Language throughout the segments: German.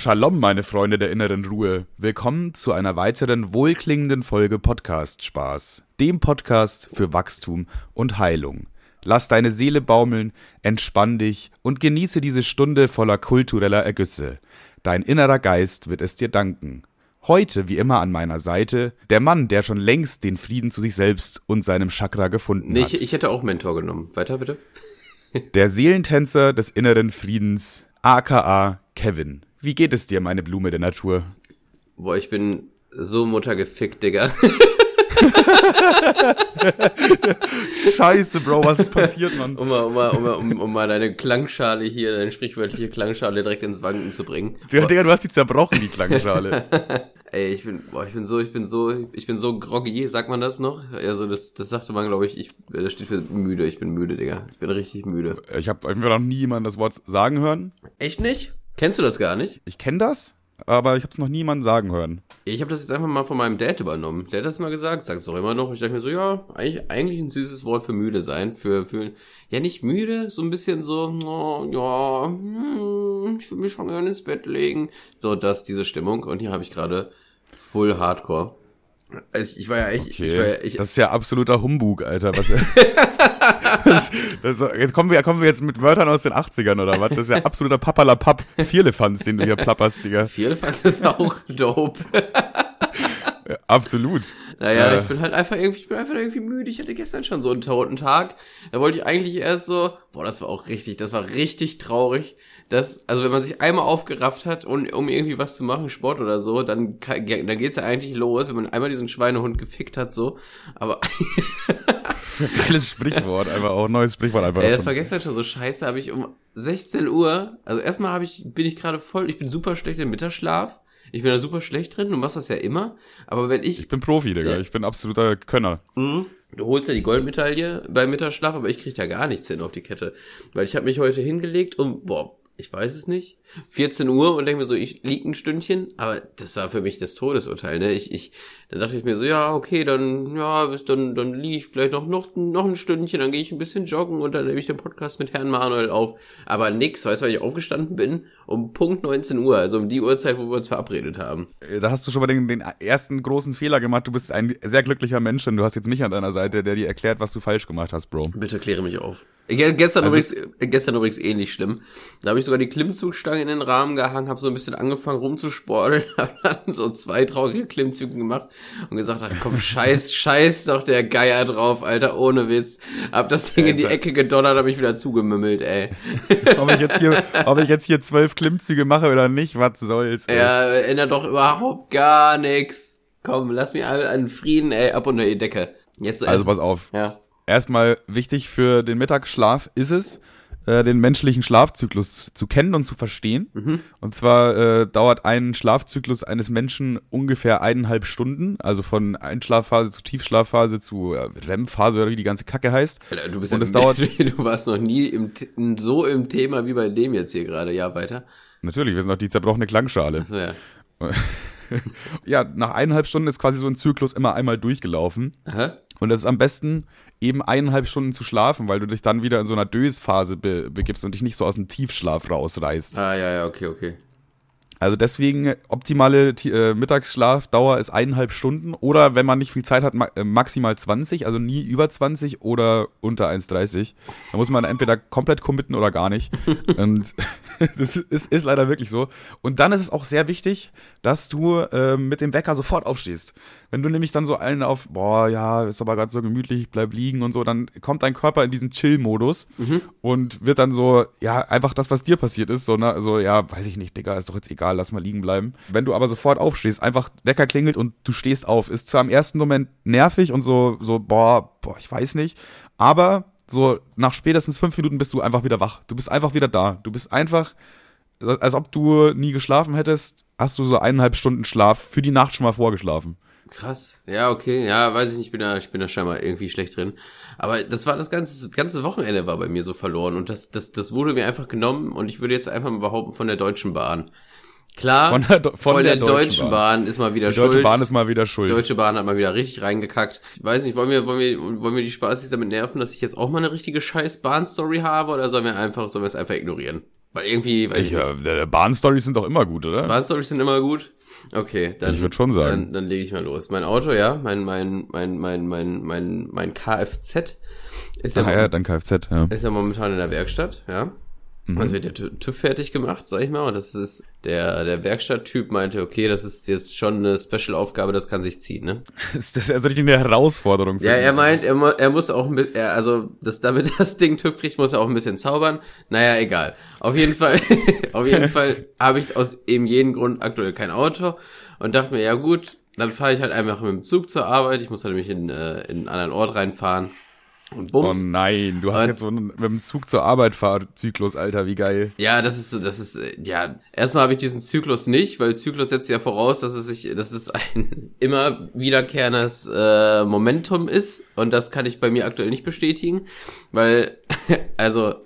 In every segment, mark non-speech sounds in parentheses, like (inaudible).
Shalom, meine Freunde der inneren Ruhe. Willkommen zu einer weiteren wohlklingenden Folge Podcast Spaß, dem Podcast für Wachstum und Heilung. Lass deine Seele baumeln, entspann dich und genieße diese Stunde voller kultureller Ergüsse. Dein innerer Geist wird es dir danken. Heute, wie immer an meiner Seite, der Mann, der schon längst den Frieden zu sich selbst und seinem Chakra gefunden Nee, hat. ich, ich hätte auch Mentor genommen. Weiter bitte. Der Seelentänzer des inneren Friedens, aka Kevin. Wie geht es dir, meine Blume der Natur? Boah, ich bin so muttergefickt, Digga. Scheiße, Bro, was ist passiert, Mann? Um mal, um mal, um mal, um, um mal deine Klangschale hier, deine sprichwörtliche Klangschale direkt ins Wanken zu bringen. Ja, Digga, du hast die zerbrochen, die Klangschale. (laughs) Ey, ich bin, boah, ich bin so, ich bin so, ich bin so groggy, sagt man das noch? Also das, das sagte man, glaube ich, ich, das steht für müde, ich bin müde, Digga. Ich bin richtig müde. Ich habe einfach noch nie jemanden das Wort sagen hören. Echt nicht? Kennst du das gar nicht? Ich kenne das, aber ich habe es noch niemanden sagen hören. Ich habe das jetzt einfach mal von meinem Dad übernommen. Der hat das mal gesagt, sagt es auch immer noch. Ich dachte mir so, ja, eigentlich, eigentlich ein süßes Wort für müde sein. Für, für, ja, nicht müde, so ein bisschen so, oh, ja, hm, ich will mich schon gerne ins Bett legen. So, das, diese Stimmung. Und hier habe ich gerade Full Hardcore. Also ich, war ja echt, Okay. ich war ja, ich, das ist ja absoluter Humbug, Alter. Was, (laughs) das, das, jetzt kommen wir, kommen wir jetzt mit Wörtern aus den 80ern oder was? Das ist ja absoluter Papalapap. Vierlefanz, den du hier plapperst, Digga. Vierlefanz ist auch dope. Ja, absolut. Naja, Äh. ich bin halt einfach irgendwie, ich bin einfach irgendwie müde. Ich hatte gestern schon so einen toten Tag. Da wollte ich eigentlich erst so, boah, das war auch richtig, das war richtig traurig. Das, also wenn man sich einmal aufgerafft hat, und, um irgendwie was zu machen, Sport oder so, dann, kann- dann geht's ja eigentlich los, wenn man einmal diesen Schweinehund gefickt hat, so. Aber (laughs) Geiles Sprichwort, einfach auch neues Sprichwort einfach. ey, das war gestern schon so scheiße, habe ich um 16 Uhr, also erstmal habe ich, bin ich gerade voll, ich bin super schlecht im Mittagsschlaf. Ich bin da super schlecht drin, du machst das ja immer. Aber wenn ich ich bin Profi, Digga. Ja. Ich bin absoluter Könner. Mhm. Du holst ja die Goldmedaille beim Mittagsschlaf, aber ich krieg da gar nichts hin auf die Kette. Weil ich habe mich heute hingelegt um, boah, ich weiß es nicht, 14 Uhr und denke mir so, ich lieg ein Stündchen, aber das war für mich das Todesurteil, ne? Ich, ich, dann dachte ich mir so, ja, okay, dann, ja, bis dann, dann liege ich vielleicht noch, noch, noch ein Stündchen, dann gehe ich ein bisschen joggen und dann nehme ich den Podcast mit Herrn Manuel auf. Aber nix, weißt du, weil ich aufgestanden bin um Punkt 19 Uhr, also um die Uhrzeit, wo wir uns verabredet haben. Äh, Da hast du schon mal den, den ersten großen Fehler gemacht. Du bist ein sehr glücklicher Mensch und du hast jetzt mich an deiner Seite, der dir erklärt, was du falsch gemacht hast, Bro. Bitte kläre mich auf. Ge gestern, Also- übrigens, gestern übrigens ähnlich schlimm. Da habe ich sogar die Klimmzugstange in den Rahmen gehangen, habe so ein bisschen angefangen rumzusporteln, (laughs) habe dann so zwei traurige Klimmzüge gemacht und gesagt, ach komm, scheiß, (laughs) scheiß doch der Geier drauf, Alter, ohne Witz. Hab das Ding in die. Ecke gedonnert, hab mich wieder zugemümmelt, ey. (laughs) ob, ich jetzt hier, ob ich jetzt hier zwölf Klimmzüge mache oder nicht, was soll's. ey. Ja, ändert doch überhaupt gar nix. Komm, lass mich alle an Frieden, ey, ab unter die Decke. Jetzt Also pass auf. ja. Erstmal wichtig für den Mittagsschlaf ist es, äh, den menschlichen Schlafzyklus zu kennen und zu verstehen. Mhm. Und zwar äh, dauert ein Schlafzyklus eines Menschen ungefähr eineinhalb Stunden, also von Einschlafphase zu Tiefschlafphase zu äh, REM-Phase oder wie die ganze Kacke heißt. Alter, du bist Und ja, es dauert- (laughs) du warst noch nie im, so im Thema wie bei dem jetzt hier gerade. Ja, weiter. Natürlich, wir sind noch die zerbrochene Klangschale. So, ja. (laughs) Ja, nach eineinhalb Stunden ist quasi so ein Zyklus immer einmal durchgelaufen. Aha. Und es ist am besten, eben eineinhalb Stunden zu schlafen, weil du dich dann wieder in so einer Dösphase be begibst und dich nicht so aus dem Tiefschlaf rausreißt. Ah, ja, ja, okay, okay. Also deswegen optimale Ti- äh, Mittagsschlafdauer ist eineinhalb Stunden oder wenn man nicht viel Zeit hat, ma äh, maximal 20, also nie über 20 oder unter 1,30. Da muss man entweder komplett committen oder gar nicht. (laughs) Und (laughs) das ist, ist leider wirklich so. Und dann ist es auch sehr wichtig, dass du äh, mit dem Wecker sofort aufstehst. Wenn du nämlich dann so allen auf, boah, ja, ist aber gerade so gemütlich, ich bleib liegen und so, dann kommt dein Körper in diesen Chill-Modus und wird dann so, ja, einfach das, was dir passiert ist, so, ne, so, ja, weiß ich nicht, Digga, ist doch jetzt egal, lass mal liegen bleiben. Wenn du aber sofort aufstehst, einfach Wecker klingelt und du stehst auf, ist zwar im ersten Moment nervig und so, so, boah, boah, ich weiß nicht, aber so nach spätestens fünf Minuten bist du einfach wieder wach. Du bist einfach wieder da. Du bist einfach, als ob du nie geschlafen hättest, hast du so eineinhalb Stunden Schlaf für die Nacht schon mal vorgeschlafen. Krass. Ja, okay. Ja, weiß ich nicht, ich bin da, ich bin da scheinbar irgendwie schlecht drin. Aber das war das ganze, das ganze Wochenende war bei mir so verloren und das, das, das wurde mir einfach genommen und ich würde jetzt einfach mal behaupten von der Deutschen Bahn. Klar, Von der, von der, der, Deutschen Bahn. ist mal wieder Die Deutsche schuld. Bahn ist mal wieder schuld. Die Deutsche Bahn hat mal wieder richtig reingekackt. Ich weiß nicht, wollen wir, wollen wir, wollen wir die Spaßis damit nerven, dass ich jetzt auch mal eine richtige scheiß Bahn-Story habe oder sollen wir einfach, sollen wir es einfach ignorieren? Weil irgendwie, weil Ich, ja, der Bahnstories sind doch immer gut, oder? Bahnstories sind immer gut. Okay, dann. Ich schon sagen. Dann, dann lege ich mal los. Mein Auto, ja, mein, mein, mein, mein, mein, mein, mein Kfz ist ja, Ah, ja, dann Kfz, ja. ist ja momentan in der Werkstatt, ja. Mhm. Also wird der Tü- TÜV fertig gemacht, sag ich mal. Und das ist, der, der Werkstatttyp meinte, okay, das ist jetzt schon eine Special-Aufgabe, das kann sich ziehen, ne? (laughs) Das ist also richtig eine Herausforderung für Ja, ihn. er meint, er, er muss auch, ein er, also, das, damit (laughs) das Ding TÜV kriegt, muss er auch ein bisschen zaubern. Naja, egal. Auf jeden Fall, (laughs) auf jeden Fall habe ich aus eben jeden Grund aktuell kein Auto und dachte mir, ja gut, dann fahre ich halt einfach mit dem Zug zur Arbeit. Ich muss halt nämlich in, äh, in einen anderen Ort reinfahren. Und Oh bums. nein, du hast Und- jetzt so einen mit dem Zug zur Arbeit Fahrzyklus, Alter, wie geil. Ja, das ist das ist, äh, ja, erstmal habe ich diesen Zyklus nicht, weil Zyklus setzt ja voraus, dass es sich, dass es ein (laughs) immer wiederkehrendes äh, Momentum ist und das kann ich bei mir aktuell nicht bestätigen, weil, (laughs) also,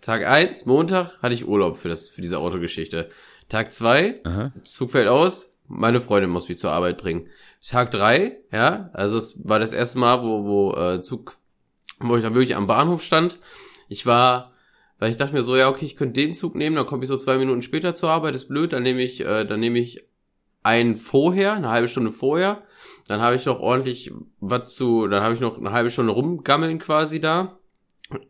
Tag eins Montag, hatte ich Urlaub für das, für diese Autogeschichte. Tag zwei Aha. Zug fällt aus, meine Freundin muss mich zur Arbeit bringen. Tag drei ja, also es war das erste Mal, wo, wo äh, Zug, wo ich dann wirklich am Bahnhof stand. Ich war, weil ich dachte mir so, ja, okay, ich könnte den Zug nehmen, dann komme ich so zwei Minuten später zur Arbeit, ist blöd, dann nehme ich, äh, dann nehme ich einen vorher, eine halbe Stunde vorher, dann habe ich noch ordentlich was zu, dann habe ich noch eine halbe Stunde rumgammeln quasi da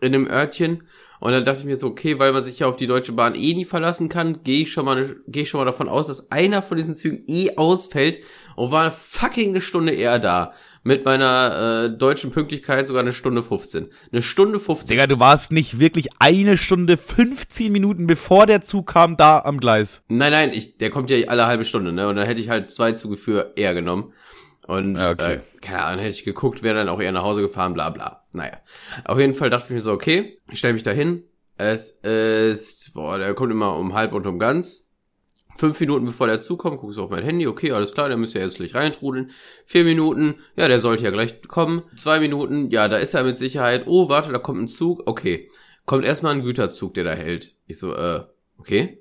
in dem Örtchen und dann dachte ich mir so, okay, weil man sich ja auf die Deutsche Bahn eh nie verlassen kann, gehe ich schon mal, ne- gehe ich schon mal davon aus, dass einer von diesen Zügen eh ausfällt und war fucking eine Stunde eher da. Mit meiner äh, deutschen Pünktlichkeit sogar eine Stunde 15. Eine Stunde 15. Digga, du warst nicht wirklich eine Stunde 15 Minuten bevor der Zug kam da am Gleis. Nein, nein, ich, der kommt ja alle halbe Stunde, ne? Und dann hätte ich halt zwei Züge für eher genommen. Und Ja, okay. äh, keine Ahnung, hätte ich geguckt, wäre dann auch eher nach Hause gefahren, bla bla. Naja. Auf jeden Fall dachte ich mir so, okay, ich stelle mich da hin. Es ist, boah, der kommt immer um halb und um ganz. Fünf Minuten bevor der Zug kommt, guckst du auf mein Handy, okay, alles klar, der müsste ja jetzt gleich reintrudeln. Vier Minuten, ja, der sollte ja gleich kommen. Zwei Minuten, ja, da ist er mit Sicherheit. Oh, warte, da kommt ein Zug, okay. Kommt erstmal ein Güterzug, der da hält. Ich so, äh, okay.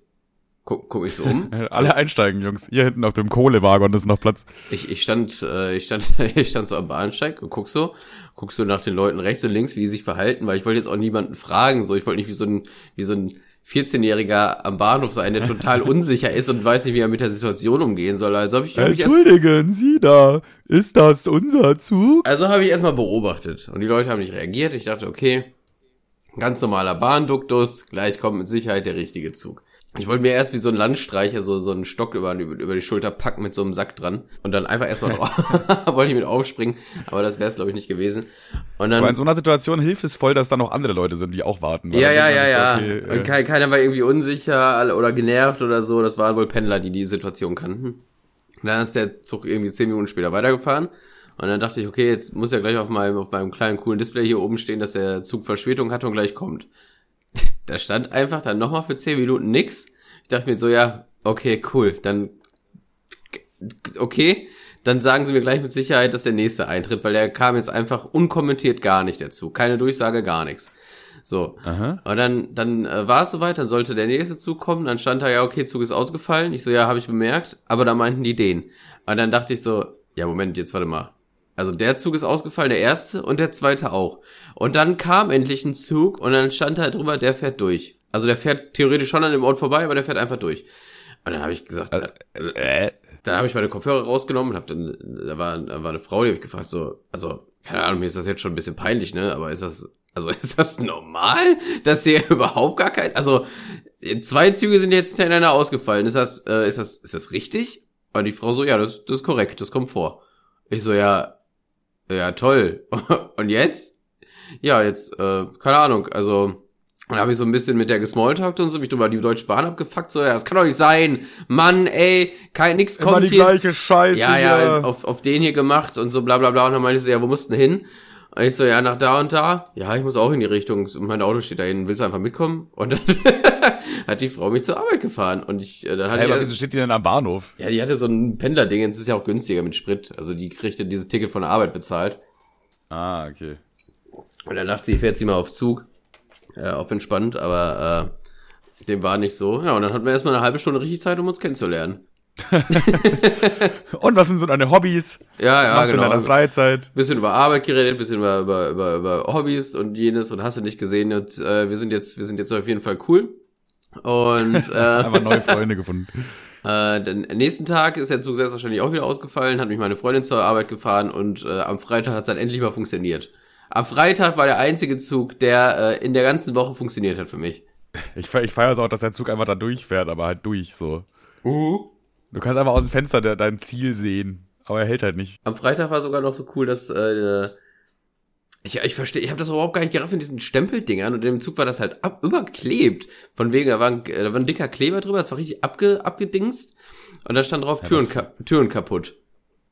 Guck, guck mich so um. (laughs) Alle einsteigen, Jungs. Hier hinten auf dem Kohlewagen ist noch Platz. Ich, ich stand, äh, ich stand, (laughs) ich stand so am Bahnsteig und guck so, guck so nach den Leuten rechts und links, wie die sich verhalten, weil ich wollte jetzt auch niemanden fragen, so, ich wollte nicht wie so ein, wie so ein 14-Jähriger am Bahnhof sein, der total (laughs) unsicher ist und weiß nicht, wie er mit der Situation umgehen soll. Also habe ich, ich erst, Entschuldigen Sie da, ist das unser Zug? also habe ich erstmal beobachtet und die Leute haben nicht reagiert. Ich dachte, okay, ganz normaler Bahnduktus, gleich kommt mit Sicherheit der richtige Zug. Ich wollte mir erst wie so ein Landstreicher so, so einen Stock über, über die Schulter packen mit so einem Sack dran und dann einfach erstmal (laughs) wollte ich mit aufspringen, aber das wäre es glaube ich nicht gewesen. Und dann Aber in so einer Situation hilft es voll, dass da noch andere Leute sind, die auch warten. ja, ja, ja, ja. so, okay, Und kein, keiner war irgendwie unsicher oder genervt oder so. Das waren wohl Pendler, die die Situation kannten. Und dann ist der Zug irgendwie zehn Minuten später weitergefahren. Und dann dachte ich, okay, jetzt muss ja gleich auf meinem, auf meinem kleinen coolen Display hier oben stehen, dass der Zug Verspätung hat und gleich kommt. (laughs) Da stand einfach dann nochmal für zehn Minuten nix. Ich dachte mir so, ja, okay, cool, dann, okay, dann sagen sie mir gleich mit Sicherheit, dass der nächste eintritt, weil der kam jetzt einfach unkommentiert gar nicht dazu. Keine Durchsage, gar nichts. So. Aha. Und dann, dann äh, war es soweit, dann sollte der nächste Zug kommen, dann stand da ja, okay, Zug ist ausgefallen. Ich so, ja, habe ich bemerkt, aber da meinten die den. Und dann dachte ich so, ja, Moment, jetzt warte mal. Also der Zug ist ausgefallen, der erste und der zweite auch. Und dann kam endlich ein Zug und dann stand halt drüber, der fährt durch. Also der fährt theoretisch schon an dem Ort vorbei, aber der fährt einfach durch. Und dann habe ich gesagt, äh, Äh, dann habe ich meine Kopfhörer rausgenommen und hab dann, da war, da war eine Frau, die hab ich gefragt, so, also, keine Ahnung, mir ist das jetzt schon ein bisschen peinlich, ne, aber ist das, also (laughs) ist das normal, dass hier (laughs) überhaupt gar kein, also, zwei Züge sind jetzt hintereinander ausgefallen, ist das, äh, ist das, ist das richtig? Und die Frau so, ja, das, das ist korrekt, das kommt vor. Ich so, ja, ja, toll. (laughs) Und jetzt? Ja, jetzt, äh, keine Ahnung, also, dann habe ich so ein bisschen mit der gesmalltalkt und so, mich drüber die Deutsche Bahn abgefuckt, so, ja, das kann doch nicht sein. Mann, ey, kein, nix immer kommt die hier. gleiche Scheiße. Ja, ja, hier. auf, auf den hier gemacht und so bla bla bla. Und dann meinte ich so, ja, wo musst du denn hin? Und ich so, ja, nach da und da. Ja, ich muss auch in die Richtung. Und mein Auto steht da hinten. Willst du einfach mitkommen? Und dann (laughs) hat die Frau mich zur Arbeit gefahren. Und ich, äh, dann hatte Hey, aber wieso steht die denn am Bahnhof? ja, die hatte so ein Pendlerding. Es ist ja auch günstiger mit Sprit. Also die kriegte dieses Ticket von der Arbeit bezahlt. Ah, okay. Und dann dachte sie, ich fährt sie mal auf Zug. Äh, auf entspannt, aber äh, dem war nicht so. Ja, und dann hatten wir erstmal eine halbe Stunde richtig Zeit, um uns kennenzulernen. (laughs) Und was sind so deine Hobbys? Ja, Was ja, machst du in genau. deiner Freizeit? bisschen über Arbeit geredet, bisschen über, über, über, über Hobbys und jenes und hast du nicht gesehen und äh, wir sind jetzt, wir sind jetzt auf jeden Fall cool. Und (laughs) äh, Einfach neue Freunde gefunden. (laughs) äh, den nächsten Tag ist der Zug selbstverständlich auch wieder ausgefallen, hat mich meine Freundin zur Arbeit gefahren und äh, am Freitag hat es dann endlich mal funktioniert. Am Freitag war der einzige Zug, der äh, in der ganzen Woche funktioniert hat für mich. Ich, ich feiere es auch, dass der Zug einfach da durchfährt, aber halt durch so. Du kannst einfach aus dem Fenster de dein Ziel sehen, aber er hält halt nicht. Am Freitag war sogar noch so cool, dass äh, ich, ich verstehe, ich habe das überhaupt gar nicht gerafft in diesen Stempeldingern und im Zug war das halt ab, überklebt. Von wegen, da war, ein, äh, da war ein dicker Kleber drüber, das war richtig abge, abgedingst und da stand drauf Türen, das- ka Türen kaputt.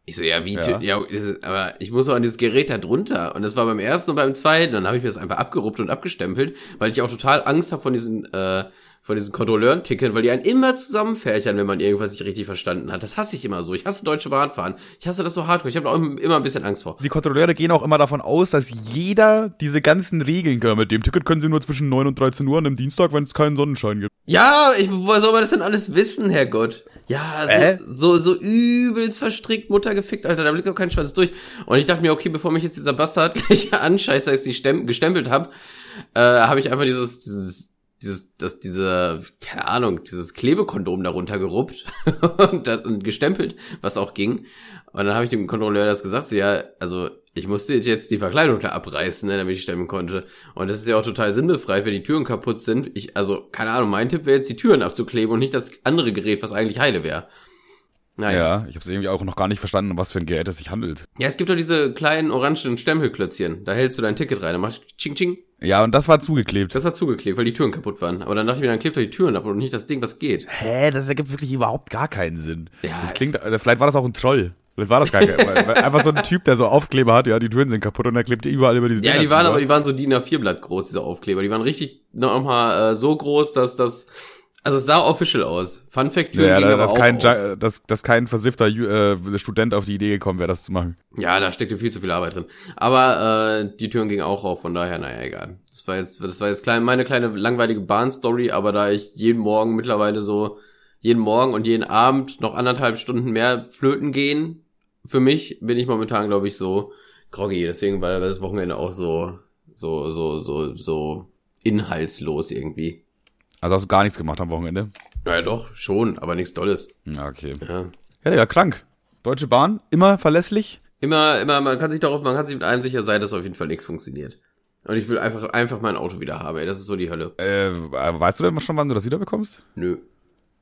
Ich so, ja, wie, Ja. Ja, ist, aber ich muss doch an dieses Gerät da drunter. Und das war beim ersten und beim zweiten. Dann habe ich mir das einfach abgeruppt und abgestempelt, weil ich auch total Angst habe von diesen, äh, von diesen Kontrolleuren-Tickern, weil die einen immer zusammenfärchern, wenn man irgendwas nicht richtig verstanden hat. Das hasse ich immer so. Ich hasse deutsche Bahnfahren. Ich hasse das so hardcore. Ich habe da auch immer ein bisschen Angst vor. Die Kontrolleure gehen auch immer davon aus, dass jeder diese ganzen Regeln kann. Mit dem Ticket können sie nur zwischen 9 und 13 Uhr an einem Dienstag, wenn es keinen Sonnenschein gibt. Ja, ich, woher soll man das denn alles wissen, Herrgott? Ja, so, Äh? so, so übelst verstrickt, Mutter gefickt, Alter, da blickt doch kein Schwanz durch. Und ich dachte mir, okay, bevor mich jetzt dieser Bastard (laughs) gleich anscheißt, als ich die Stem gestempelt hab, äh, habe ich einfach dieses, dieses, dieses, das, diese, keine Ahnung, dieses Klebekondom darunter geruppt (laughs) und, das- und gestempelt, was auch ging. Und dann habe ich dem Kontrolleur das gesagt, so, ja, also ich musste jetzt die Verkleidung da abreißen, ne, damit ich stemmen konnte. Und das ist ja auch total sinnbefreit, wenn die Türen kaputt sind. Ich, also, keine Ahnung, mein Tipp wäre jetzt, die Türen abzukleben und nicht das andere Gerät, was eigentlich heile wäre. Naja. Ja, ich habe es irgendwie auch noch gar nicht verstanden, um was für ein Gerät es sich handelt. Ja, es gibt doch diese kleinen orangen Stempelklötzchen. Da hältst du dein Ticket rein, dann machst du ching ching. Ja, und das war zugeklebt. Das war zugeklebt, weil die Türen kaputt waren. Aber dann dachte ich mir, dann klebt doch die Türen ab und nicht das Ding, was geht. Hä, das ergibt wirklich überhaupt gar keinen Sinn. Ja. Das klingt, äh, vielleicht war das auch ein Troll. Vielleicht war das gar kein, einfach so ein Typ, der so Aufkleber hat, ja, die Türen sind kaputt und er klebt überall über diese Ja, Dinger die waren drüber. aber, die waren so DIN A4 Blatt groß, diese Aufkleber. Die waren richtig nochmal äh, so groß, dass das, also es sah official aus. Fun Fact, Türen ja, gingen da, aber dass, auch kein, auf. Dass, dass kein versiffter äh, Student auf die Idee gekommen wäre, das zu machen. Ja, da steckte viel zu viel Arbeit drin. Aber äh, die Türen gingen auch auf, von daher, naja, egal. Das war jetzt, das war jetzt klein, meine kleine langweilige Bahnstory, aber da ich jeden Morgen mittlerweile so, jeden Morgen und jeden Abend noch anderthalb Stunden mehr flöten gehen, für mich bin ich momentan, glaube ich, so groggy. Deswegen war das Wochenende auch so, so, so, so, so inhaltslos irgendwie. Also hast du gar nichts gemacht am Wochenende? Ja, doch, schon, aber nichts Dolles. Ja, okay. Ja. Ja, ja, krank. Deutsche Bahn, immer verlässlich. Immer, immer, man kann sich darauf, man kann sich mit einem sicher sein, dass auf jeden Fall nichts funktioniert. Und ich will einfach, einfach mein Auto wieder haben, ey. Das ist so die Hölle. Äh, weißt du denn schon, wann du das wieder bekommst? Nö.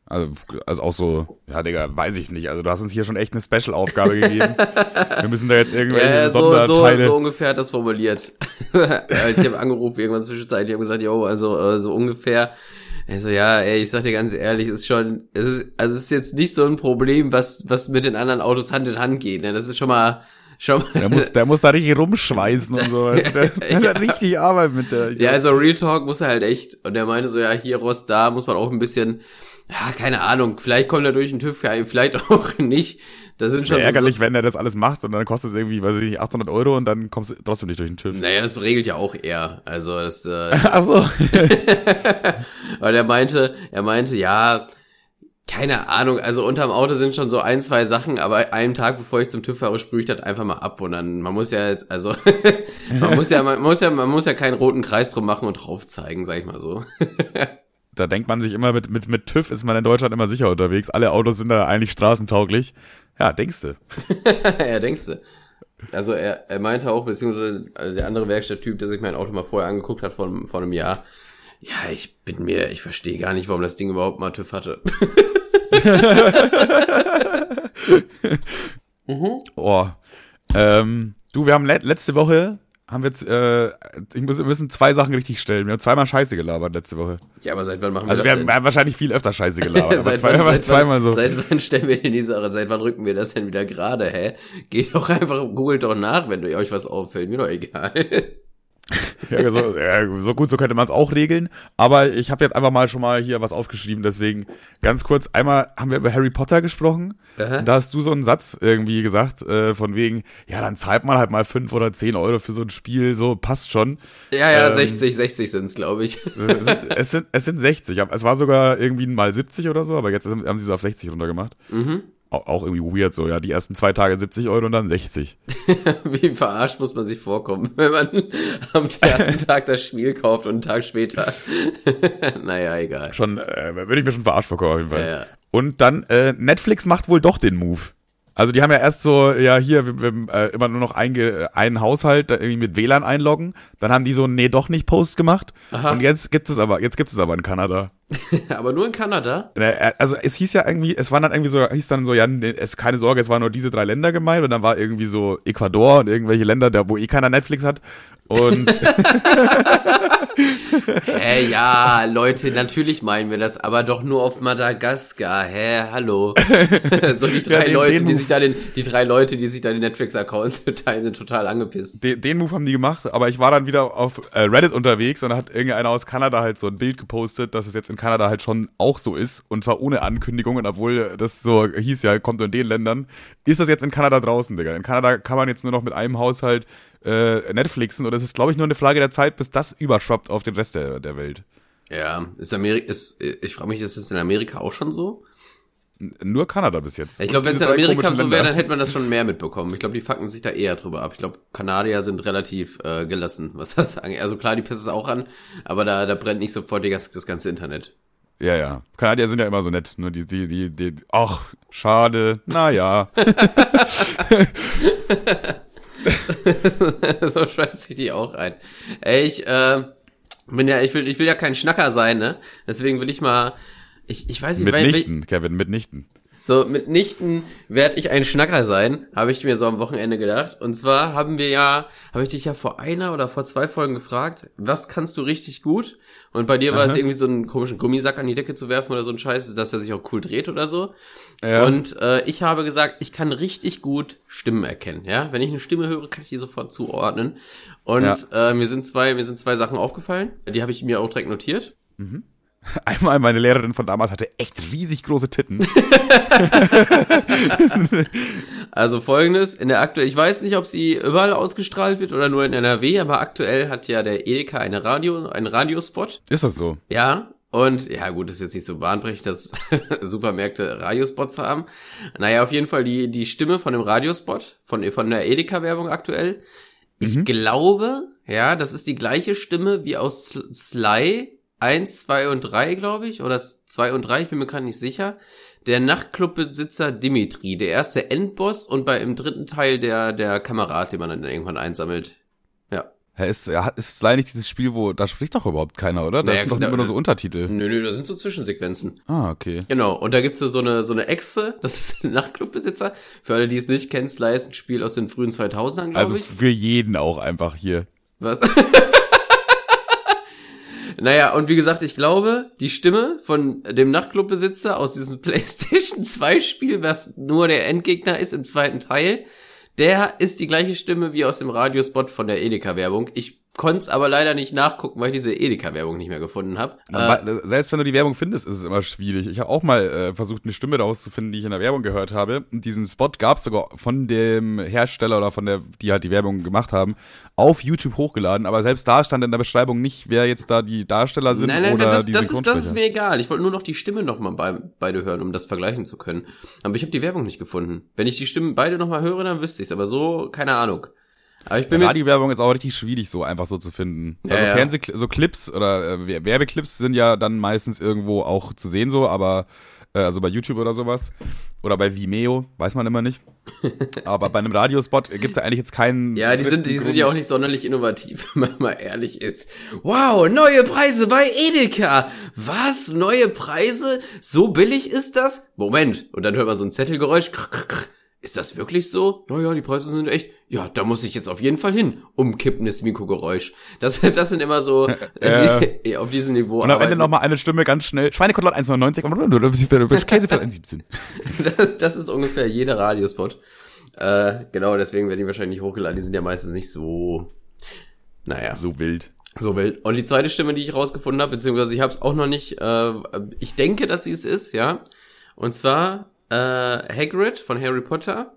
Also, also auch so, ja, Digga, weiß ich nicht. Also du hast uns hier schon echt eine Special-Aufgabe gegeben. (laughs) Wir müssen da jetzt irgendwelche Ja, so, so, Sonderteile. so ungefähr hat das formuliert. (laughs) Als ich habe angerufen, irgendwann zwischenzeitlich, ich habe gesagt, jo, also äh, so ungefähr. Also ja, ey, ich sag dir ganz ehrlich, ist schon, es ist, also es ist jetzt nicht so ein Problem, was, was mit den anderen Autos Hand in Hand geht. Ne? Das ist schon mal, schon mal. Der muss, der muss da richtig rumschweißen und so. Der, (laughs) (laughs) der hat richtig Arbeit mit der. Ja, also Real Talk muss er halt echt. Und er meinte so, ja, hier Rost, da muss man auch ein bisschen, ja, keine Ahnung, vielleicht kommt er durch den TÜV, vielleicht (laughs) auch nicht. Das sind schon Wäre so, ärgerlich, wenn er das alles macht und dann kostet es irgendwie, weiß ich nicht, 800 Euro und dann kommst du trotzdem nicht durch den TÜV. Naja, das regelt ja auch er. Also das, äh, (laughs) Ach so. (laughs) weil er meinte, er meinte, ja, keine Ahnung, also unterm Auto sind schon so ein, zwei Sachen, aber einen Tag bevor ich zum TÜV fahre, sprühe ich das einfach mal ab und dann, man muss ja jetzt, also, (laughs) man muss ja, man muss ja, man muss ja keinen roten Kreis drum machen und drauf zeigen, sag ich mal so. Da denkt man sich immer, mit, mit, mit TÜV ist man in Deutschland immer sicher unterwegs. Alle Autos sind da eigentlich straßentauglich. Ja, denkst du. (laughs) ja, denkst du. Also er, er meinte auch, beziehungsweise also der andere Werkstatttyp, der sich mein Auto mal vorher angeguckt hat vor, vor einem Jahr, ja, ich bin mir, ich verstehe gar nicht, warum das Ding überhaupt mal TÜV hatte. (laughs) mhm. Oh. Ähm, du, wir haben le letzte Woche, haben wir jetzt, äh, ich muss, wir müssen zwei Sachen richtig stellen. Wir haben zweimal Scheiße gelabert letzte Woche. Ja, aber seit wann machen wir Also das wir haben, denn? wir haben wahrscheinlich viel öfter Scheiße gelabert, (laughs) aber seit, zwei, wann, seit, zweimal wann, so. seit wann stellen wir denn die Sache? Seit wann rücken wir das denn wieder gerade, hä? Geht doch einfach, googelt doch nach, wenn euch was auffällt. Mir doch egal. (laughs) (laughs) Ja, so, ja, so gut, so könnte man es auch regeln. Aber ich habe jetzt einfach mal schon mal hier was aufgeschrieben. Deswegen ganz kurz, einmal haben wir über Harry Potter gesprochen. Da hast du so einen Satz irgendwie gesagt, äh, von wegen, ja, dann zahlt man halt mal fünf oder zehn Euro für so ein Spiel, so passt schon. ja, ja, Ähm, 60, 60 sind's, glaube ich. (laughs) Es sind, es sind, es sind 60. Es war sogar irgendwie mal 70 oder so, aber jetzt haben sie es auf 60 runtergemacht. mhm. Auch, irgendwie weird so, ja. Die ersten zwei Tage 70 Euro und dann 60. (laughs) Wie verarscht muss man sich vorkommen, wenn man (laughs) am ersten Tag das Spiel kauft und einen Tag später. (laughs) naja, egal. Schon, äh, würde ich mir schon verarscht vorkommen, auf jeden Fall. Ja, ja. Und dann, äh, Netflix macht wohl doch den Move. Also die haben ja erst so, ja hier, wir, wir, äh, immer nur noch einge, einen Haushalt irgendwie mit WLAN einloggen. Dann haben die so Nee doch nicht Post gemacht. Aha. Und jetzt gibt es aber, jetzt gibt es aber in Kanada. (laughs) Aber nur in Kanada? Äh, Also es hieß ja irgendwie, es waren dann irgendwie so, hieß dann so, ja, nee, es keine Sorge, es waren nur diese drei Länder gemeint und dann war irgendwie so Ecuador und irgendwelche Länder, da wo eh keiner Netflix hat. Und (laughs) (laughs) Hä, ja, Leute, natürlich meinen wir das, aber doch nur auf Madagaskar. Hä, hallo. so die drei Ja, den- Leute, den die Move- sich da den, die drei Leute, die sich da den Netflix-Account teilen, sind total angepisst. den, den Move haben die gemacht, aber ich war dann wieder auf äh, Reddit unterwegs und da hat irgendeiner aus Kanada halt so ein Bild gepostet, dass es jetzt in Kanada halt schon auch so ist und zwar ohne Ankündigung und obwohl das so hieß ja, kommt in den Ländern, ist das jetzt in Kanada draußen, Digga. In Kanada kann man jetzt nur noch mit einem Haushalt äh, Netflixen und es ist, glaube ich, nur eine Frage der Zeit, bis das überschwappt auf den Rest der, der Welt. Ja, ist Amerika, ist, ich frage mich, ist das in Amerika auch schon so? Nur Kanada bis jetzt. Ich glaube, wenn es in Amerika so wäre, dann hätte man das schon mehr mitbekommen. Ich glaube, die fucken sich da eher drüber ab. Ich glaube, Kanadier sind relativ äh, gelassen, was das (laughs) angeht. Also klar, die pissen es auch an, aber da, da brennt nicht sofort das, das ganze Internet. Ja, ja. Kanadier sind ja immer so nett. Nur die, die, die, die, ach, schade. Naja. (laughs) so schweißt sich die auch ein. Ey, ich äh, bin ja, ich will, ich will ja kein Schnacker sein, ne? Deswegen will ich mal, ich, ich weiß nicht, weil, weil, Mitnichten, Kevin, mitnichten. so mitnichten werde ich ein Schnacker sein, habe ich mir so am Wochenende gedacht. Und zwar haben wir ja, habe ich dich ja vor einer oder vor zwei Folgen gefragt, was kannst du richtig gut? Und bei dir war Aha. es irgendwie so einen komischen Gummisack an die Decke zu werfen oder so ein Scheiß, dass er sich auch cool dreht oder so. Ja. Und äh, ich habe gesagt, ich kann richtig gut Stimmen erkennen. Ja, wenn ich eine Stimme höre, kann ich die sofort zuordnen. Und Ja. äh, mir sind zwei, mir sind zwei Sachen aufgefallen. Die habe ich mir auch direkt notiert. (laughs) Einmal meine Lehrerin von damals hatte echt riesig große Titten. (laughs) Also folgendes, in der aktuell, ich weiß nicht, ob sie überall ausgestrahlt wird oder nur in NRW, aber aktuell hat ja der Edeka eine Radio, einen Radiospot. Ist das so? Ja, und ja gut, ist jetzt nicht so bahnbrechend, dass (laughs) Supermärkte Radiospots haben. Naja, auf jeden Fall die, die Stimme von dem Radiospot, von, von der Edeka-Werbung aktuell. Ich glaube, ja, das ist die gleiche Stimme wie aus Sl- Sly 1, 2 und 3, glaube ich, oder 2 und 3, ich bin mir gerade nicht sicher. Der Nachtclubbesitzer Dimitri, der erste Endboss und bei im dritten Teil der, der Kamerad, den man dann irgendwann einsammelt. Ja. Hä, ist, ist leider nicht dieses Spiel, wo, da spricht doch überhaupt keiner, oder? Da Naja, sind doch da- immer nur so Untertitel. Nö, nö, das sind so Zwischensequenzen. Ah, okay. Genau, und da gibt's so so eine, so eine Echse, das ist ein Nachtclubbesitzer. Für alle, die es nicht kennen, Sly ist ein Spiel aus den frühen 2000ern, glaube Also ich. für jeden auch einfach hier. Was? Naja, und wie gesagt, ich glaube, die Stimme von dem Nachtclubbesitzer aus diesem (laughs) PlayStation 2 Spiel, was nur der Endgegner ist im zweiten Teil, der ist die gleiche Stimme wie aus dem Radiospot von der Edeka-Werbung. Ich konnte es aber leider nicht nachgucken, weil ich diese Edeka-Werbung nicht mehr gefunden habe. Äh, Aber Selbst wenn du die Werbung findest, ist es immer schwierig. Ich habe auch mal äh, versucht, eine Stimme rauszufinden, die ich in der Werbung gehört habe. Und diesen Spot gab es sogar von dem Hersteller oder von der, die halt die Werbung gemacht haben, auf YouTube hochgeladen. Aber selbst da stand in der Beschreibung nicht, wer jetzt da die Darsteller sind Nein, nein, oder das, die das, ist, das ist mir egal. Ich wollte nur noch die Stimme nochmal bei, beide hören, um das vergleichen zu können. Aber ich habe die Werbung nicht gefunden. Wenn ich die Stimmen beide nochmal höre, dann wüsste ich's. Aber so, keine Ahnung. Aber ich bin. Radiowerbung ist auch richtig schwierig, so einfach so zu finden. Ja, also ja. Fernseh, so Clips oder äh, Werbeclips sind ja dann meistens irgendwo auch zu sehen so, aber äh, also bei YouTube oder sowas oder bei Vimeo, weiß man immer nicht. (laughs) aber bei einem Radiospot gibt's ja eigentlich jetzt keinen Ja, die sind, die sind ja auch nicht sonderlich innovativ, (laughs) wenn man mal ehrlich ist. Wow, neue Preise bei Edeka. Was? Neue Preise? So billig ist das? Moment. Und dann hört man so ein Zettelgeräusch. Krr, krr, krr. Ist das wirklich so? Ja, ja, die Preise sind echt. Ja, da muss ich jetzt auf jeden Fall hin. Umkippendes Mikrogeräusch. Das, (laughs) das sind immer so (laughs) äh, (laughs) auf diesem Niveau. Und am Ende nochmal eine Stimme ganz schnell. Schweinekotelett 1,99 Käsefett 1,17. Das, das ist ungefähr jeder Radiospot. Äh, genau, deswegen werden die wahrscheinlich nicht hochgeladen. Die sind ja meistens nicht so. Naja. So wild. So wild. Und die zweite Stimme, die ich rausgefunden habe, beziehungsweise ich habe es auch noch nicht, äh, ich denke, dass sie es ist, ja. Und zwar äh, Hagrid von Harry Potter.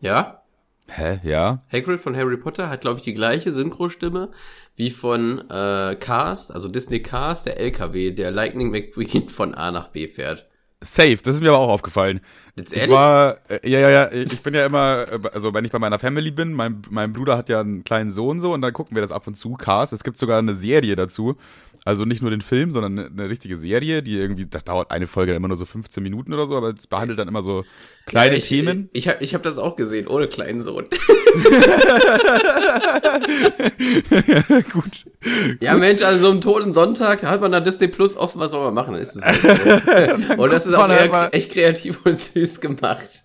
Ja, Hä? Ja? Hagrid von Harry Potter hat, glaube ich, die gleiche Synchrostimme wie von äh, Cars, also Disney Cars, der LKW, der Lightning McQueen von A nach B fährt. Safe, das ist mir aber auch aufgefallen. Jetzt Ich ehrlich? war, äh, ja, ja, ja, ich bin ja immer, äh, also wenn ich bei meiner Family bin, mein, mein Bruder hat ja einen kleinen Sohn so und dann gucken wir das ab und zu, Cast. Es gibt sogar eine Serie dazu. Also nicht nur den Film, sondern eine, eine richtige Serie, die irgendwie, da dauert eine Folge immer nur so 15 Minuten oder so, aber es behandelt dann immer so kleine Ja, ich, Themen. Ich, ich habe ich hab das auch gesehen, ohne kleinen Sohn. (laughs) (laughs) Gut. Ja, Mensch, an so einem toten Sonntag, da hat man da Disney Plus offen, was soll man machen? Ist halt so. (laughs) und das ist auch halt mal- echt kreativ und süß gemacht.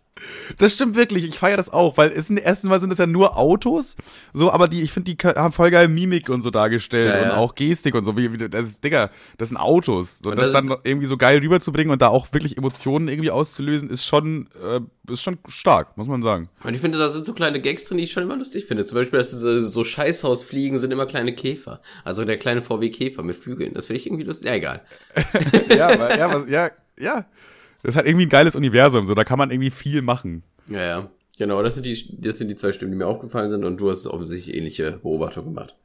Das stimmt wirklich, ich feiere das auch, weil es sind, erstens mal sind es ja nur Autos, so, aber die, ich finde, die haben voll geil Mimik und so dargestellt Ja, ja. und auch Gestik und so, wie, wie das ist, Digga, das sind Autos. So, Und das das- dann irgendwie so geil rüberzubringen und da auch wirklich Emotionen irgendwie auszulösen, ist schon, äh, ist schon stark, muss man sagen. Und ich finde, da sind so kleine Gags drin, die ich schon immer lustig finde. Zum Beispiel, dass diese so Scheißhausfliegen sind immer kleine Käfer. Also der kleine VW Käfer mit Flügeln. Das finde ich irgendwie lustig. Ja, egal. (laughs) ja, aber, ja, was, ja, ja. Das ist halt irgendwie ein geiles Universum, so, da kann man irgendwie viel machen. Ja, ja. Genau, das sind die, das sind die zwei Stimmen, die mir aufgefallen sind und du hast offensichtlich ähnliche Beobachtungen gemacht.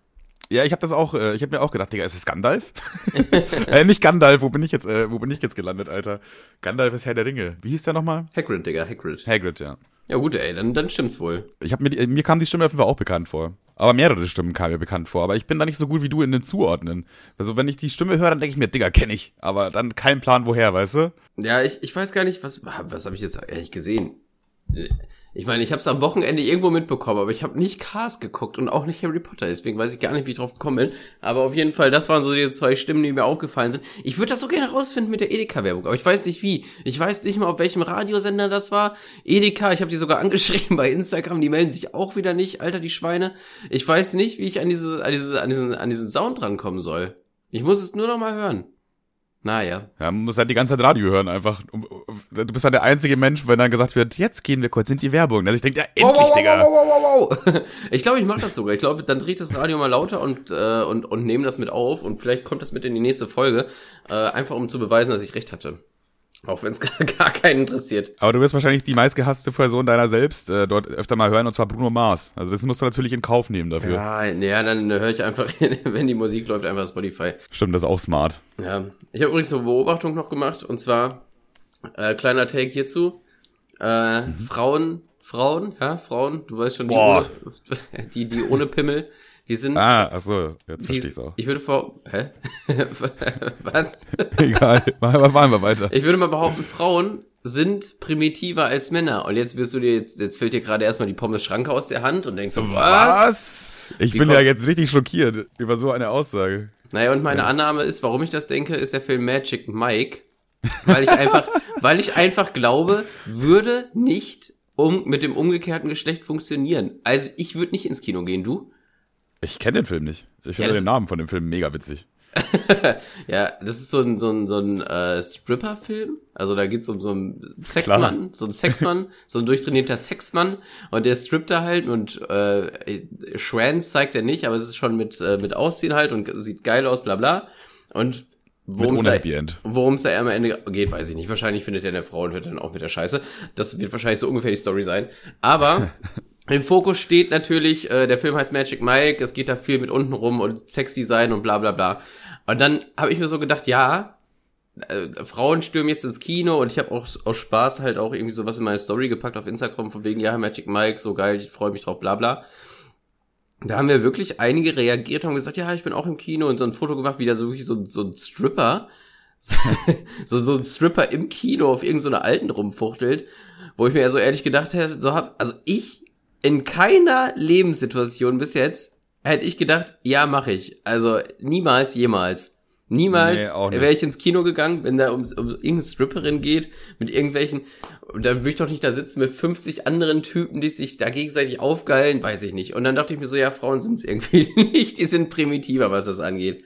Ja, ich habe das auch, äh, ich habe mir auch gedacht, Digga, ist es Gandalf? (laughs) äh, nicht Gandalf, wo bin ich jetzt, äh, wo bin ich jetzt gelandet, Alter? Gandalf ist Herr der Ringe. Wie hieß der nochmal? Hagrid, Digga, Hagrid. Hagrid, ja. Ja gut, ey, dann, dann stimmt's wohl. Ich hab mir, die, mir kam die Stimme auf jeden Fall auch bekannt vor. Aber mehrere Stimmen kamen mir bekannt vor. Aber ich bin da nicht so gut wie du in den Zuordnen. Also wenn ich die Stimme höre, dann denke ich mir, Digga, kenne ich. Aber dann kein Plan, woher, weißt du? Ja, ich, ich weiß gar nicht, was, was habe ich jetzt eigentlich gesehen? Ich meine, ich habe es am Wochenende irgendwo mitbekommen, aber ich habe nicht Cars geguckt und auch nicht Harry Potter, deswegen weiß ich gar nicht, wie ich drauf gekommen bin. Aber auf jeden Fall, das waren so die zwei Stimmen, die mir aufgefallen sind. Ich würde das so gerne rausfinden mit der Edeka-Werbung, aber ich weiß nicht wie. Ich weiß nicht mal, auf welchem Radiosender das war. Edeka, ich habe die sogar (laughs) angeschrieben bei Instagram, die melden sich auch wieder nicht, Alter, die Schweine. Ich weiß nicht, wie ich an diese, an diese, an diesen, an diesen Sound rankommen soll. Ich muss es nur noch mal hören. Naja. Ja, man muss halt die ganze Zeit Radio hören einfach. Du bist halt der einzige Mensch, wenn dann gesagt wird, jetzt gehen wir kurz in die Werbung. Also ich denke, ja, endlich, wow, Digga. Wow, wow, wow, wow. (laughs) Ich glaube, ich mache das sogar. Ich glaube, dann drehe ich das Radio mal lauter und, äh, und, und nehme das mit auf und vielleicht kommt das mit in die nächste Folge. Äh, einfach um zu beweisen, dass ich recht hatte. Auch wenn es (laughs) gar, gar keinen interessiert. Aber du wirst wahrscheinlich die meistgehasste Person deiner selbst äh, dort öfter mal hören, und zwar Bruno Mars. Also das musst du natürlich in Kauf nehmen dafür. Ja, ja, dann höre ich einfach, (laughs) wenn die Musik läuft, einfach Spotify. Stimmt, das ist auch smart. Ja. Ich habe übrigens eine Beobachtung noch gemacht und zwar, äh, kleiner Take hierzu. Äh, Frauen, Frauen, ja, Frauen, du weißt schon, die Boah. ohne, (laughs) die, die ohne Pimmel, die sind Ah, ach so, jetzt verstehe ich's auch. ich würde vor. Hä? (laughs) Was? (laughs) Egal, machen wir weiter. Ich würde mal behaupten, Frauen sind primitiver als Männer. Und jetzt wirst du dir jetzt, jetzt fällt dir gerade erstmal die Pommes-Schranke aus der Hand und denkst so, was? Ich Wie bin ja jetzt richtig schockiert über so eine Aussage. Naja, und meine Annahme ist, warum ich das denke, ist der Film Magic Mike. Weil ich einfach, (laughs) weil ich einfach glaube, würde nicht um, mit dem umgekehrten Geschlecht funktionieren. Also ich würde nicht ins Kino gehen, du? Ich kenne den Film nicht. Ich finde Ja, den Namen von dem Film mega witzig. (laughs) Ja, das ist so ein, so ein, so ein äh, Stripper-Film. Also da geht's um so einen Sexmann, so ein Sexmann, so ein durchtrainierter Sexmann. Und der strippt da halt und äh, Schwanz zeigt er nicht, aber es ist schon mit, äh, mit Aussehen halt und sieht geil aus, bla bla. Und worum es da, da am Ende geht, weiß ich nicht. Wahrscheinlich findet er eine Frau und hört dann auch mit der Scheiße. Das wird wahrscheinlich so ungefähr die Story sein. Aber (laughs) im Fokus steht natürlich, äh, der Film heißt Magic Mike, es geht da viel mit unten rum und sexy sein und bla bla bla. Und dann habe ich mir so gedacht, ja, äh, Frauen stürmen jetzt ins Kino und ich habe auch aus Spaß halt auch irgendwie sowas in meine Story gepackt auf Instagram von wegen, ja, Magic Mike, so geil, ich freue mich drauf, bla bla. Da haben wir wirklich einige reagiert und gesagt, ja, ich bin auch im Kino und so ein Foto gemacht, wie da so wirklich so, so ein Stripper, (laughs) so, so ein Stripper im Kino auf irgendeiner so alten rumfuchtelt, wo ich mir ja so ehrlich gedacht hätte, so hab, also ich in keiner Lebenssituation bis jetzt hätte ich gedacht, ja, mache ich. Also niemals, jemals. Niemals Nee, wäre ich ins Kino gegangen, wenn da um, um irgendeine Stripperin geht, mit irgendwelchen, da würde ich doch nicht da sitzen mit 50 anderen Typen, die sich da gegenseitig aufgeilen, weiß ich nicht. Und dann dachte ich mir so, ja, Frauen sind es irgendwie (laughs) nicht, die sind primitiver, was das angeht.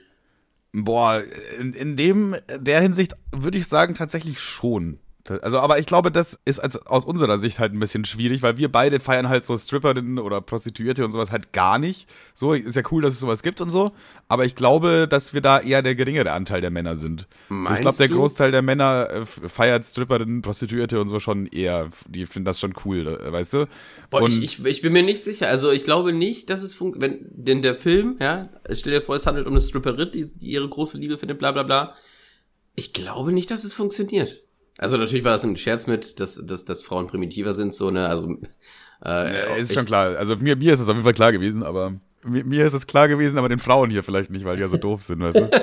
Boah, in, in dem, der Hinsicht würde ich sagen, tatsächlich schon. Also, aber ich glaube, das ist als, aus unserer Sicht halt ein bisschen schwierig, weil wir beide feiern halt so Stripperinnen oder Prostituierte und sowas halt gar nicht. So, ist ja cool, dass es sowas gibt und so. Aber ich glaube, dass wir da eher der geringere Anteil der Männer sind. So, ich glaube, Meinst der? Großteil der Männer äh, feiert Stripperinnen, Prostituierte und so schon eher. Die finden das schon cool, äh, weißt du? Boah, ich, ich, ich bin mir nicht sicher. Also ich glaube nicht, dass es funktioniert. Wenn denn der Film, ja, stell dir vor, es handelt um eine Stripperin, die, die ihre große Liebe findet, bla bla bla. Ich glaube nicht, dass es funktioniert. Also natürlich war das ein Scherz mit, dass, dass, dass Frauen primitiver sind, so, ne, also äh, ja, ist schon klar. Also mir, mir ist es auf jeden Fall klar gewesen, aber mir, mir ist es klar gewesen, aber den Frauen hier vielleicht nicht, weil die ja so doof sind, weißt du? (laughs)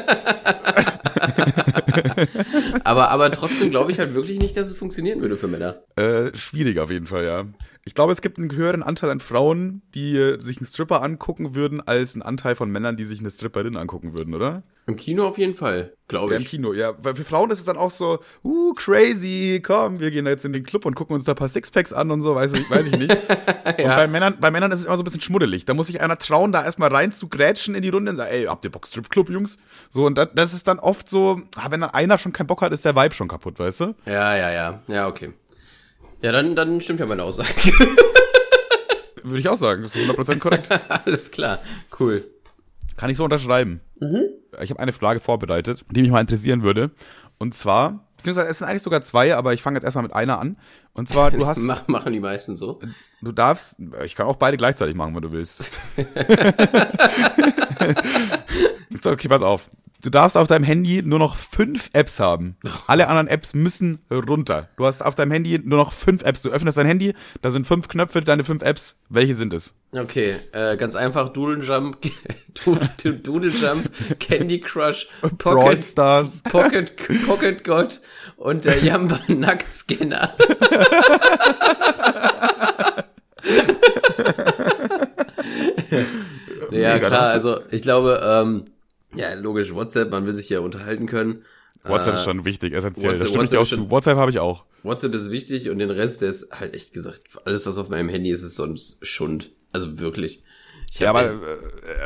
aber, aber trotzdem glaube ich halt wirklich nicht, dass es funktionieren würde für Männer. Äh, schwierig auf jeden Fall, ja. Ich glaube, es gibt einen höheren Anteil an Frauen, die äh, sich einen Stripper angucken würden, als einen Anteil von Männern, die sich eine Stripperin angucken würden, oder? Im Kino auf jeden Fall, glaube ich. Ja, im Kino, ja. Weil für Frauen ist es dann auch so, uh, crazy, komm, wir gehen jetzt in den Club und gucken uns da ein paar Sixpacks an und so, weiß ich, weiß ich nicht. (laughs) ja. Und bei Männern, bei Männern ist es immer so ein bisschen schmuddelig. Da muss sich einer trauen, da erstmal rein zu grätschen in die Runde und sagen, ey, habt ihr Bock Stripclub, Jungs? So, und das, das ist dann oft so, ah, wenn dann einer schon keinen Bock hat, ist der Vibe schon kaputt, weißt du? Ja, ja, ja. Ja, okay. Ja, dann, dann stimmt ja meine Aussage. (laughs) Würde ich auch sagen, das ist 100% korrekt. (laughs) Alles klar, cool. Kann ich so unterschreiben. Mhm. Ich habe eine Frage vorbereitet, die mich mal interessieren würde. Und zwar, beziehungsweise es sind eigentlich sogar zwei, aber ich fange jetzt erstmal mit einer an. Und zwar, du (laughs) hast. Mach, machen die meisten so. Du darfst, ich kann auch beide gleichzeitig machen, wenn du willst. okay, pass auf. Du darfst auf deinem Handy nur noch fünf Apps haben. Alle anderen Apps müssen runter. Du hast auf deinem Handy nur noch fünf Apps. Du öffnest dein Handy, da sind fünf Knöpfe, deine fünf Apps. Welche sind es? Okay, äh, ganz einfach Doodle Jump, (laughs) Doodle Jump, Candy Crush, Pocket Stars, Pocket, Pocket God und der Jamba Nacktscanner. (laughs) (laughs) ja, klar, also ich glaube, ähm, ja, logisch, WhatsApp, man will sich ja unterhalten können. WhatsApp äh, ist schon wichtig, essentiell. WhatsApp, das stimmt WhatsApp ich auch zu. WhatsApp habe ich auch. WhatsApp ist wichtig und den Rest, der ist halt echt gesagt, alles was auf meinem Handy ist, ist sonst Schund. Also wirklich. ja, aber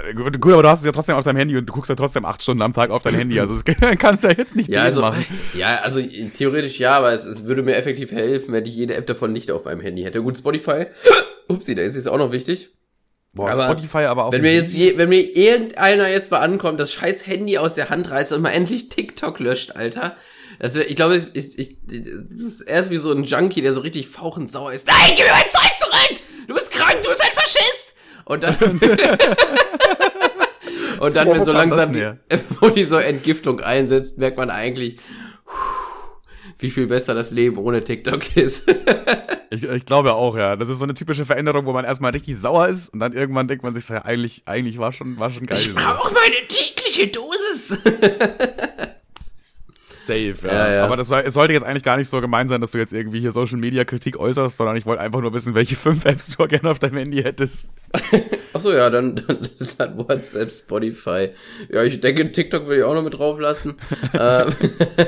äh, gut, aber du hast es ja trotzdem auf deinem Handy und du guckst ja trotzdem acht Stunden am Tag auf dein Handy. Also das (laughs) kannst du ja jetzt nicht ja, also, machen. Ja, also theoretisch ja, aber es, es würde mir effektiv helfen, wenn ich jede App davon nicht auf meinem Handy hätte. Gut, Spotify. (laughs) Upsi, da ist es auch noch wichtig. Boah, aber Spotify aber auch. Wenn mir jetzt je, wenn mir irgendeiner jetzt mal ankommt, das scheiß Handy aus der Hand reißt und mal endlich TikTok löscht, Alter. Also ich glaube, ich, ich, ich, das ist erst wie so ein Junkie, der so richtig fauchend sauer ist. Nein, gib mir mein Zeug zurück! Du bist krank, du bist ein Faschist! Und dann. (laughs) (laughs) und dann, wenn so langsam die, (laughs) wo die so Entgiftung einsetzt, merkt man eigentlich, wie viel besser das Leben ohne TikTok ist. (laughs) ich, ich glaube auch, ja. Das ist so eine typische Veränderung, wo man erstmal richtig sauer ist und dann irgendwann denkt man sich, ja, eigentlich, eigentlich war schon, war schon geil. Ich brauche meine tägliche Dosis. (laughs) Safe, ja. ja, ja. Aber das soll, es sollte jetzt eigentlich gar nicht so gemein sein, dass du jetzt irgendwie hier Social Media Kritik äußerst, sondern ich wollte einfach nur wissen, welche fünf (laughs) Apps du gerne auf deinem Handy hättest. Achso, ja, dann, dann, dann WhatsApp, Spotify. Ja, ich denke, TikTok will ich auch noch mit drauf lassen. (laughs) ähm,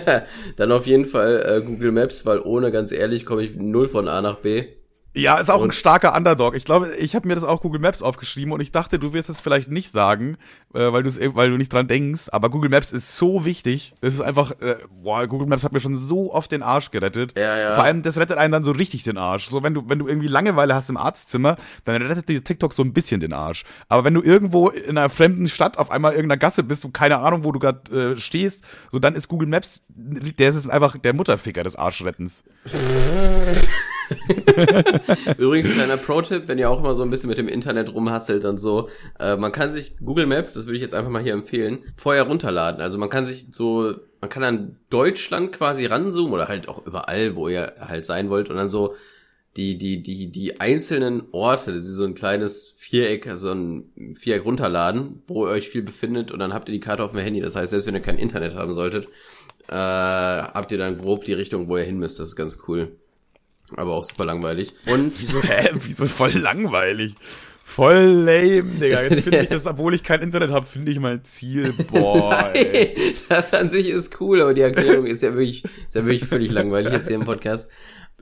(laughs) dann auf jeden Fall äh, Google Maps, weil ohne, ganz ehrlich, komme ich null von A nach B. Ja, ist auch und ein starker Underdog. Ich glaube, ich habe mir das auch Google Maps aufgeschrieben und ich dachte, du wirst es vielleicht nicht sagen, äh, weil, weil du nicht dran denkst. Aber Google Maps ist so wichtig. Das ist einfach, äh, boah, Google Maps hat mir schon so oft den Arsch gerettet. Ja, ja. Vor allem, das rettet einen dann so richtig den Arsch. So, wenn du, wenn du irgendwie Langeweile hast im Arztzimmer, dann rettet dir TikTok so ein bisschen den Arsch. Aber wenn du irgendwo in einer fremden Stadt auf einmal irgendeiner Gasse bist und keine Ahnung, wo du gerade äh, stehst, so dann ist Google Maps, der ist einfach der Mutterficker des Arschrettens. (laughs) (laughs) Übrigens, kleiner Pro-Tipp, wenn ihr auch immer so ein bisschen mit dem Internet rumhasselt und so, äh, man kann sich Google Maps, das würde ich jetzt einfach mal hier empfehlen, vorher runterladen. Also man kann sich so, man kann an Deutschland quasi ranzoomen oder halt auch überall, wo ihr halt sein wollt und dann so die, die, die, die einzelnen Orte, das ist so ein kleines Viereck, also ein Viereck runterladen, wo ihr euch viel befindet und dann habt ihr die Karte auf dem Handy. Das heißt, selbst wenn ihr kein Internet haben solltet, äh, habt ihr dann grob die Richtung, wo ihr hin müsst. Das ist ganz cool. Aber auch super langweilig. Und (laughs) wieso, hä? Wieso voll langweilig? Voll lame, Digga. Jetzt finde ich (laughs) das, obwohl ich kein Internet habe, finde ich mein Ziel. (laughs) Boah. Nein, das an sich ist cool, aber die Erklärung ist ja wirklich, ist ja wirklich völlig langweilig jetzt hier im Podcast.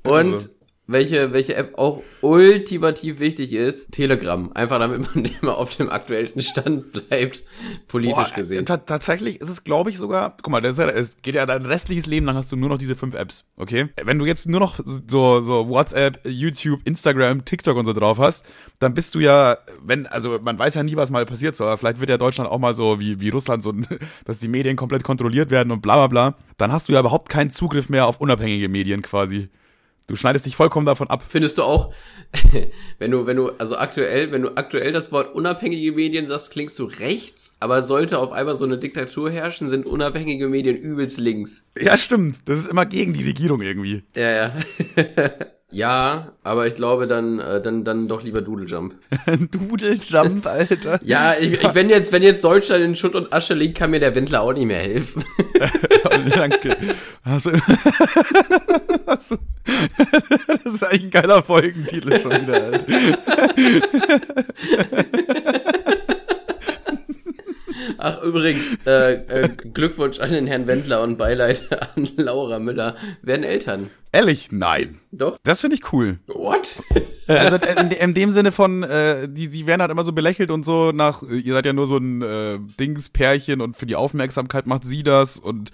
Und also welche, welche App auch ultimativ wichtig ist, Telegram. Einfach damit man (laughs) immer auf dem aktuellsten Stand bleibt, politisch Boah, gesehen. Tatsächlich ist es, glaube ich, sogar, guck mal, das ja, es geht ja dein restliches Leben lang hast du nur noch diese fünf Apps, okay? Wenn du jetzt nur noch so, so WhatsApp, YouTube, Instagram, TikTok und so drauf hast, dann bist du ja, wenn, also man weiß ja nie, was mal passiert, so, aber vielleicht wird ja Deutschland auch mal so wie, wie Russland so, (laughs) dass die Medien komplett kontrolliert werden und bla bla bla, dann hast du ja überhaupt keinen Zugriff mehr auf unabhängige Medien quasi. Du schneidest dich vollkommen davon ab. Findest du auch, (laughs) wenn du, wenn du, also aktuell, wenn du aktuell das Wort unabhängige Medien sagst, klingst du rechts, aber sollte auf einmal so eine Diktatur herrschen, sind unabhängige Medien übelst links. Ja, stimmt. Das ist immer gegen die Regierung irgendwie. Ja, ja. (laughs) ja, aber ich glaube dann, äh, dann, dann doch lieber Doodle Jump. (laughs) Doodle Jump, Alter. (laughs) ja, ich, ich, wenn jetzt, wenn jetzt Deutschland in Schutt und Asche liegt, kann mir der Wendler auch nicht mehr helfen. (laughs) Danke. Hast du, das ist eigentlich ein geiler Folgentitel schon wieder, Alter. Ach, übrigens, äh, äh, Glückwunsch an den Herrn Wendler und Beileid an Laura Müller. Werden Eltern. Ehrlich? Nein. Doch? Das finde ich cool. What? Also in, in dem Sinne von, äh, die, die werden halt immer so belächelt und so nach, ihr seid ja nur so ein äh, Dingspärchen und für die Aufmerksamkeit macht sie das und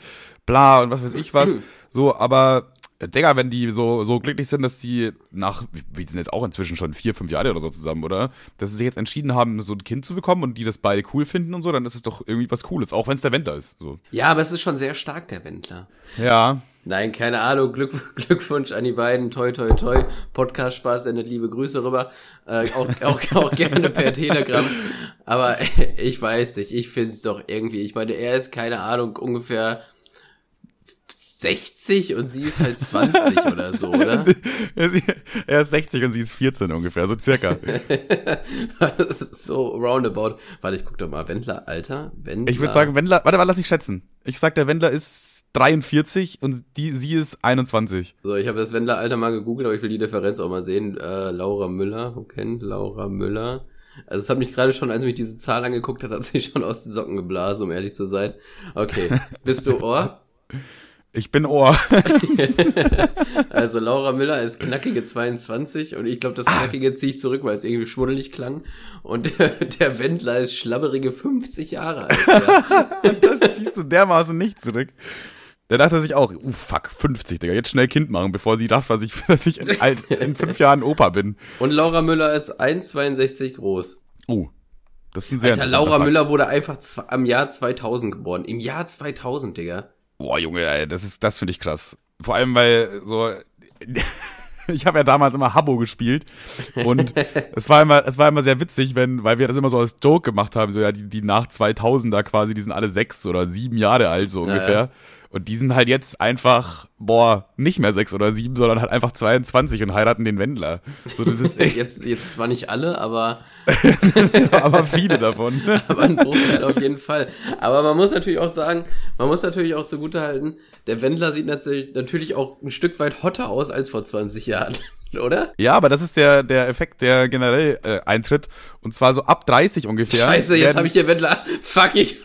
bla und was weiß ich was. So, aber Digga, wenn die so, so glücklich sind, dass die nach, wir sind jetzt auch inzwischen schon vier, fünf Jahre oder so zusammen, oder? Dass sie sich jetzt entschieden haben, so ein Kind zu bekommen und die das beide cool finden und so, dann ist es doch irgendwie was Cooles, auch wenn es der Wendler ist. So. Ja, aber es ist schon sehr stark, der Wendler. Ja. Nein, keine Ahnung. Glück, (laughs) Glückwunsch an die beiden. Toi, toi, toi. Podcast Spaß, sendet liebe Grüße rüber. Äh, auch, (laughs) auch, auch gerne per Telegram. Aber (laughs) ich weiß nicht. Ich find's doch irgendwie. Ich meine, er ist, keine Ahnung, ungefähr 60 und sie ist halt 20 oder so, oder? (laughs) er ist 60 und sie ist 14 ungefähr, so circa. (laughs) das ist so roundabout. Warte, ich guck doch mal. Wendler, Alter. Wendler. Ich würde sagen, Wendler, warte, warte, lass mich schätzen. Ich sag, der Wendler ist 43 und die, sie ist 21. So, ich habe das Wendler-Alter mal gegoogelt, aber ich will die Differenz auch mal sehen. Äh, Laura Müller, wo kennt Laura Müller? Also es hat mich gerade schon, als mich diese Zahl angeguckt hat, hat sich schon aus den Socken geblasen, um ehrlich zu sein. Okay, bist du Ohr? Ich bin Ohr. (laughs) also Laura Müller ist knackige 22 und ich glaube, das knackige ziehe ich zurück, weil es irgendwie schmuddelig klang. Und der, der Wendler ist schlabberige 50 Jahre alt. Ja. (laughs) das ziehst du dermaßen nicht zurück. Der dachte sich auch, uh, fuck, 50, Digga, jetzt schnell Kind machen, bevor sie dachte, dass ich, (laughs) dass ich in, alt, in fünf Jahren Opa bin. Und Laura Müller ist 1,62 groß. Oh, das ist ein sehr Alter, Laura Fakt. Müller wurde einfach am Jahr 2000 geboren. Im Jahr 2000, Digga. Boah, Junge, ey, das ist, das finde ich krass. Vor allem, weil so, (laughs) ich habe ja damals immer Habbo gespielt und (laughs) es war immer, es war immer sehr witzig, wenn, weil wir das immer so als Joke gemacht haben, so ja, die, die nach 2000er quasi, die sind alle sechs oder sieben Jahre alt, so ungefähr. Ja, ja. Und die sind halt jetzt einfach, boah, nicht mehr sechs oder sieben, sondern halt einfach 22 und heiraten den Wendler. So, das ist (laughs) jetzt, jetzt zwar nicht alle, aber. (laughs) aber viele davon. (laughs) aber ein Bruchteil auf jeden Fall. Aber man muss natürlich auch sagen, man muss natürlich auch zugutehalten, der Wendler sieht natürlich auch ein Stück weit hotter aus als vor 20 Jahren. (laughs) Oder? Ja, aber das ist der, der Effekt, der generell äh, eintritt. Und zwar so ab 30 ungefähr. Scheiße, jetzt habe ich hier Wendler. Fuck, ich.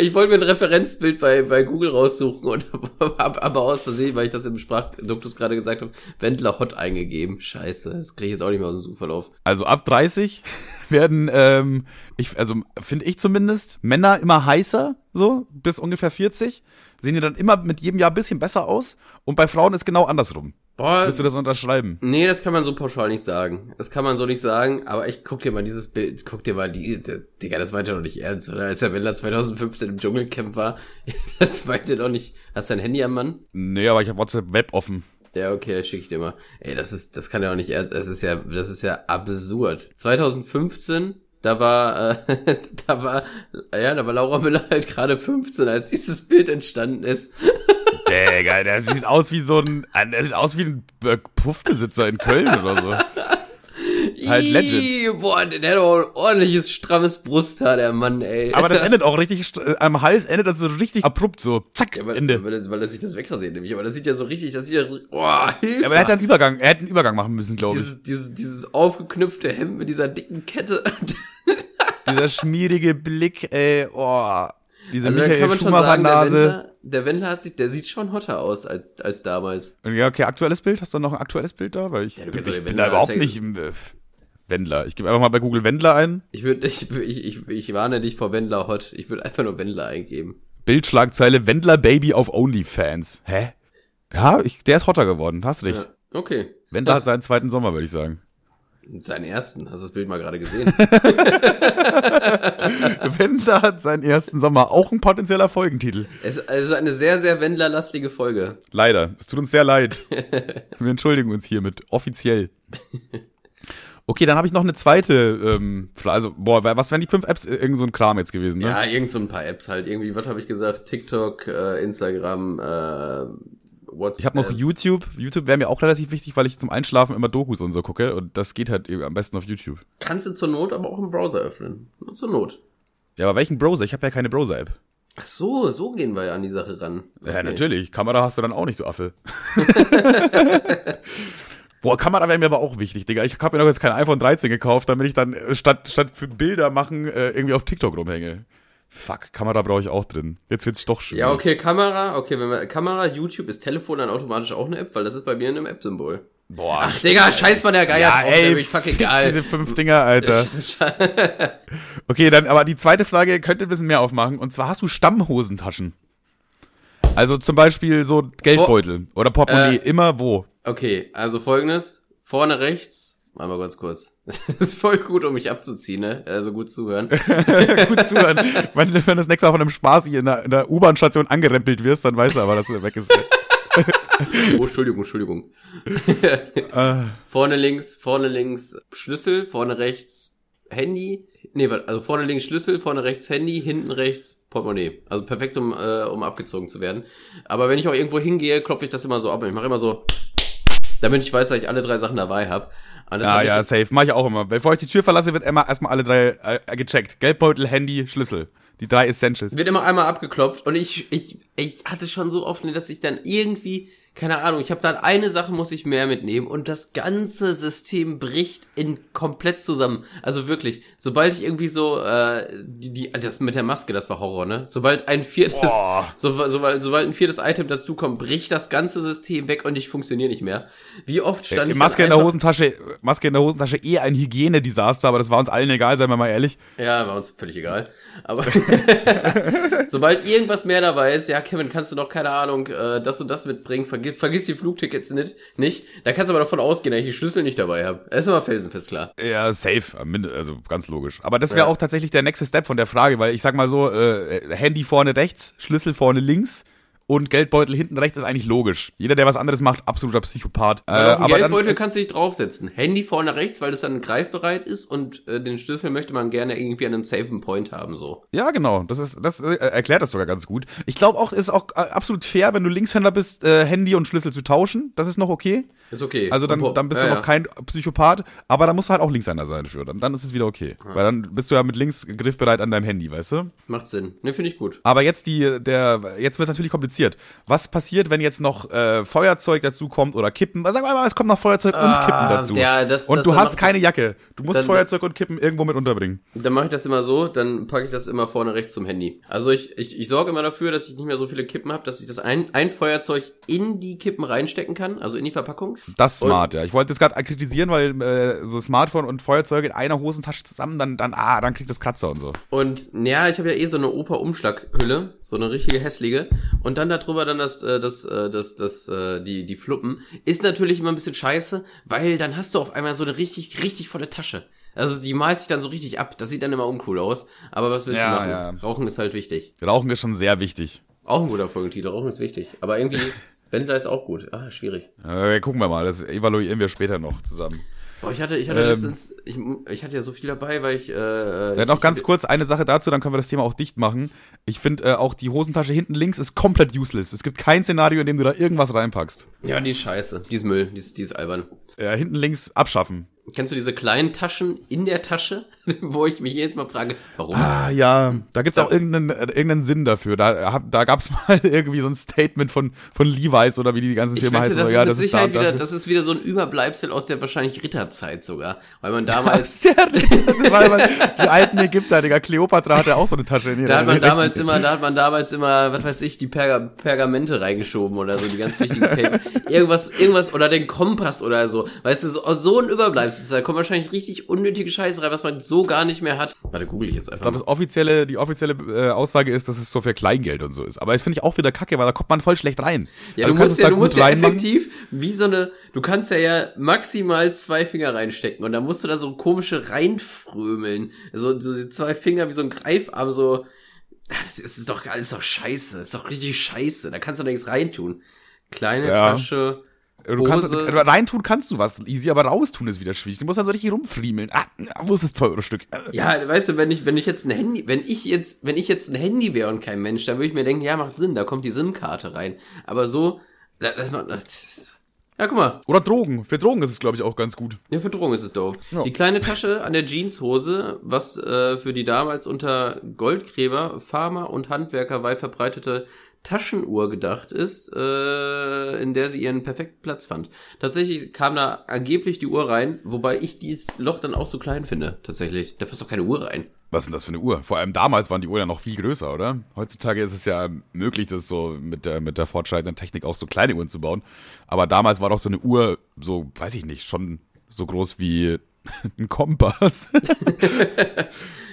Ich wollte mir ein Referenzbild bei, bei Google raussuchen und (laughs) habe aber aus Versehen, weil ich das im Sprachduktus gerade gesagt habe, Wendler Hot eingegeben. Scheiße, das kriege ich jetzt auch nicht mehr aus dem Suchverlauf. Also ab 30 (laughs) werden, ähm, ich, also finde ich zumindest, Männer immer heißer, so, bis ungefähr 40. Sehen die dann immer mit jedem Jahr ein bisschen besser aus. Und bei Frauen ist genau andersrum. Boah, Willst du das unterschreiben? Nee, das kann man so pauschal nicht sagen. Das kann man so nicht sagen, aber ich guck dir mal dieses Bild, guck dir mal die, die Digga, das meint er doch nicht ernst, oder? Als der Wendler 2015 im Dschungelcamp war, (laughs) das meint er doch nicht. Hast du ein Handy am Mann? Nee, aber ich habe WhatsApp Web offen. Ja, okay, das schicke ich dir mal. Ey, das ist, das kann ja auch nicht ernst, das ist ja, das ist ja absurd. 2015 da war, äh, (laughs) da war, ja, da war Laura Müller halt gerade 15, als dieses Bild entstanden ist. (laughs) Digga, der sieht aus wie so ein, der sieht aus wie ein Puffbesitzer in Köln oder so. halt legend. Boah, der hat auch ein ordentliches, strammes Brusthaar, der Mann, ey. Aber das (laughs) endet auch richtig, am Hals endet das so richtig abrupt, so, zack, ja, weil, Ende. Weil, weil, er sich das wegrasiert, nämlich. Aber das sieht ja so richtig, das sieht ja so, boah, Hilfe. Ja, aber er hätte einen Übergang, er hätte einen Übergang machen müssen, glaube ich. Dieses, dieses, dieses aufgeknüpfte Hemd mit dieser dicken Kette. (laughs) Dieser schmierige Blick, ey, oh. Diese also Michael Schumacher-Nase. Der, Wendler hat sich, der sieht schon hotter aus als, als damals. Ja, okay, aktuelles Bild. Hast du noch ein aktuelles Bild da? Weil ich, ja, ich, ich bin da überhaupt nicht im äh, Wendler. Ich gebe einfach mal bei Google Wendler ein. Ich würde, ich, ich, ich, ich warne dich vor Wendler Hot. Ich würde einfach nur Wendler eingeben. Bildschlagzeile Wendler Baby auf OnlyFans. Hä? Ja, ich, der ist hotter geworden. Hast du recht. Ja, okay. Wendler hat seinen zweiten Sommer, würde ich sagen. Seinen ersten, hast du das Bild mal gerade gesehen? (laughs) Wendler hat seinen ersten Sommer. Auch ein potenzieller Folgentitel. es, es ist eine sehr, sehr Wendlerlastige Folge. Leider. Es tut uns sehr leid. (laughs) Wir entschuldigen uns hiermit. Offiziell. Okay, dann habe ich noch eine zweite ähm. Also, boah, was wären die fünf Apps? Irgend so ein Kram jetzt gewesen, ne? Ja, irgend so ein paar Apps halt. Irgendwie, was habe ich gesagt? TikTok, äh, Instagram, äh, WhatsApp. Ich habe noch YouTube. YouTube wäre mir auch relativ wichtig, weil ich zum Einschlafen immer Dokus und so gucke. Und das geht halt am besten auf YouTube. Kannst du zur Not aber auch im Browser öffnen. Nur zur Not. Ja, aber welchen Browser? Ich habe ja keine Browser-App. Ach so, so gehen wir ja an die Sache ran. Ja, Okay. natürlich. Kamera hast du dann auch nicht, du Affe. (laughs) Boah, Kamera wäre mir aber auch wichtig, Digga. Ich habe mir doch jetzt kein iPhone 13 gekauft, damit ich dann äh, statt, statt für Bilder machen äh, irgendwie auf TikTok rumhänge. Fuck, Kamera brauche ich auch drin. Jetzt wird's doch schwierig. Ja, okay, Kamera, okay, wenn wir, Kamera, YouTube, ist Telefon dann automatisch auch eine App, weil das ist bei mir in einem App-Symbol. Boah, Ach, Digga, scheiß mal der Geier ja, drauf, ey, der mich fuck fick egal. diese fünf Dinger, Alter. (laughs) Okay, dann, aber die zweite Frage könnte ein bisschen mehr aufmachen. Und zwar hast du Stammhosentaschen? Also zum Beispiel so Geldbeutel oder Portemonnaie, Äh. immer wo. Okay, also folgendes. Vorne rechts. Mal mal ganz kurz. (laughs) Das ist voll gut, um mich abzuziehen, ne? Also gut zuhören. (laughs) Gut zuhören. wenn, wenn du das nächste Mal von einem Spaß hier in der, in der U-Bahn-Station angerempelt wirst, dann weißt du aber, dass du weg ist. Oh, Entschuldigung, Entschuldigung. äh, Vorne links, vorne links Schlüssel, vorne rechts Handy. Nee, also vorne links Schlüssel, vorne rechts Handy, hinten rechts Portemonnaie. Also perfekt, um, äh, um abgezogen zu werden. Aber wenn ich auch irgendwo hingehe, klopfe ich das immer so ab. Ich mache immer so, damit ich weiß, dass ich alle drei Sachen dabei habe. Ja, ja, safe. Mach ich auch immer. Bevor ich die Tür verlasse, wird immer erstmal alle drei äh, gecheckt. Geldbeutel, Handy, Schlüssel. Die drei Essentials. wird immer einmal abgeklopft und ich, ich, ich hatte schon so oft, ne, dass ich dann irgendwie, keine Ahnung, ich habe dann eine Sache muss ich mehr mitnehmen und das ganze System bricht in komplett zusammen. Also wirklich, sobald ich irgendwie so, äh, die, die, das mit der Maske, das war Horror, ne? Sobald ein viertes, Boah. so, sobald, sobald ein viertes Item dazukommt, bricht das ganze System weg und ich funktioniere nicht mehr. Wie oft stand Äh, ich Maske in der Hosentasche, Maske in der Hosentasche eh ein Hygienedesaster, aber das war uns allen egal, seien wir mal ehrlich. Ja, war uns völlig egal. Aber (laughs) (laughs) sobald irgendwas mehr dabei ist, ja, Kevin, kannst du noch, keine Ahnung, äh, das und das mitbringen, vergiss, vergiss die Flugtickets nicht, nicht. Da kannst du aber davon ausgehen, dass ich die Schlüssel nicht dabei habe. Das ist immer felsenfest klar. Ja, safe, Minde- also ganz logisch. Aber das wäre Ja. auch tatsächlich der nächste Step von der Frage, weil ich sag mal so, äh, Handy vorne rechts, Schlüssel vorne links und Geldbeutel hinten rechts ist eigentlich logisch. Jeder, der was anderes macht, absoluter Psychopath. Äh, Weil auf den aber Geldbeutel dann, kannst du dich draufsetzen. Handy vorne rechts, weil das dann greifbereit ist und äh, den Schlüssel möchte man gerne irgendwie an einem safen Point haben, so. ja, genau, das ist, das äh, erklärt das sogar ganz gut. Ich glaube auch, ist auch äh, absolut fair, wenn du Linkshänder bist, äh, Handy und Schlüssel zu tauschen. Das ist noch okay. Ist okay. Also dann, dann bist ja, du ja. noch kein Psychopath, aber dann musst du halt auch Linkshänder sein für. Dann, dann ist es wieder okay. Weil dann bist du ja mit links griffbereit an deinem Handy, weißt du? Macht Sinn. Ne, finde ich gut. Aber jetzt die, der, jetzt wird es natürlich kompliziert. Was passiert, wenn jetzt noch äh, Feuerzeug dazu kommt oder Kippen? Wir mal, es kommt noch Feuerzeug und Ah, Kippen dazu. ja, das- und das du hast keine Jacke. Du musst dann- Feuerzeug und Kippen irgendwo mit unterbringen. Dann mache ich das immer so, dann packe ich das immer vorne rechts zum Handy. Also ich, ich, ich sorge immer dafür, dass ich nicht mehr so viele Kippen habe, dass ich das ein, ein Feuerzeug in die Kippen reinstecken kann, also in die Verpackung. Das ist smart, ja. Ich wollte das gerade kritisieren, weil äh, so Smartphone und Feuerzeug in einer Hosentasche zusammen, dann, dann, ah, dann kriegt das Kratzer und so. Und ja, ich habe ja eh so eine Oper-Umschlaghülle, so eine richtige hässliche. Und dann darüber dann das, das, das, das, die, die Fluppen. Ist natürlich immer ein bisschen scheiße, weil dann hast du auf einmal so eine richtig, richtig volle Tasche. Also die malt sich dann so richtig ab. Das sieht dann immer uncool aus. Aber was willst Ja, du machen? ja. Rauchen ist halt wichtig. Rauchen ist schon sehr wichtig. Auch ein guter Folgentitel. Rauchen ist wichtig. Aber irgendwie, (laughs) Wendler ist auch gut. Ah, schwierig. Äh, gucken wir mal, das evaluieren wir später noch zusammen. Boah, ich hatte, ich hatte Ähm. letztens, ich, ich hatte ja so viel dabei, weil ich, äh, Ja, ich, noch ganz ich, kurz eine Sache dazu, dann können wir das Thema auch dicht machen. Ich finde äh, auch die Hosentasche hinten links ist komplett useless. Es gibt kein Szenario, in dem du da irgendwas reinpackst. Ja, die ist scheiße. Die ist Müll. Die ist, die ist albern. Ja, hinten links abschaffen. Kennst du diese kleinen Taschen in der Tasche, (laughs) wo ich mich jedes Mal frage, warum? Ah, ja, da gibt's auch irgendeinen, äh, irgendeinen Sinn dafür. Da, hab, da gab's (laughs) mal irgendwie so ein Statement von, von Levi's oder wie die ganzen Ich Firma heißen. das ist ja, mit das ist da wieder, das ist wieder so ein Überbleibsel aus der wahrscheinlich Ritterzeit sogar. Weil man (laughs) damals, Der, das war immer, die alten Ägypter, Digga, Kleopatra hatte auch so eine Tasche in ihrer da hat man damals immer, da hat man damals immer, was weiß ich, die Perga Pergamente reingeschoben oder so, die ganz wichtigen Paper. Irgendwas, irgendwas, oder den Kompass oder so. Weißt du, so, so ein Überbleibsel ist, da kommt wahrscheinlich richtig unnötige Scheiße rein, was man so gar nicht mehr hat. Warte, google ich jetzt Ich einfach. glaube, das offizielle, die offizielle äh, Aussage ist, dass es so für Kleingeld und so ist. Aber das finde ich auch wieder kacke, weil da kommt man voll schlecht rein. Ja, Also du musst ja, du musst ja effektiv wie so eine, du kannst ja ja maximal zwei Finger reinstecken und dann musst du da so komische reinfrömeln. So, so zwei Finger wie so ein Greifarm, so, das ist, doch alles doch scheiße, das ist doch richtig scheiße, da kannst du doch nichts reintun. Kleine Ja. Tasche, Du kannst, Hose. reintun kannst du was easy, aber raustun ist wieder schwierig. Du musst dann so richtig rumfriemeln. Ah, wo ist das teure Stück? Ja, weißt du, wenn ich, wenn ich jetzt ein Handy, wenn ich jetzt, wenn ich jetzt ein Handy wäre und kein Mensch, dann würde ich mir denken, ja, macht Sinn, da kommt die SIM-Karte rein. Aber so, das, das, das ist, ja, guck mal, Oder Drogen. Für Drogen ist es, glaube ich, auch ganz gut. ja, für Drogen ist es doof. Ja. Die kleine Tasche an der Jeanshose, was äh, für die damals unter Goldgräber, Farmer und Handwerker weit verbreitete Taschenuhr gedacht ist, äh, in der sie ihren perfekten Platz fand. Tatsächlich kam da angeblich die Uhr rein, wobei ich dieses Loch dann auch so klein finde, tatsächlich. Da passt doch keine Uhr rein. Was ist denn das für eine Uhr? Vor allem damals waren die Uhren ja noch viel größer, oder? Heutzutage ist es ja möglich, das so mit der, mit der fortschreitenden Technik auch so kleine Uhren zu bauen. Aber damals war doch so eine Uhr so, weiß ich nicht, schon so groß wie (laughs) ein Kompass. (laughs)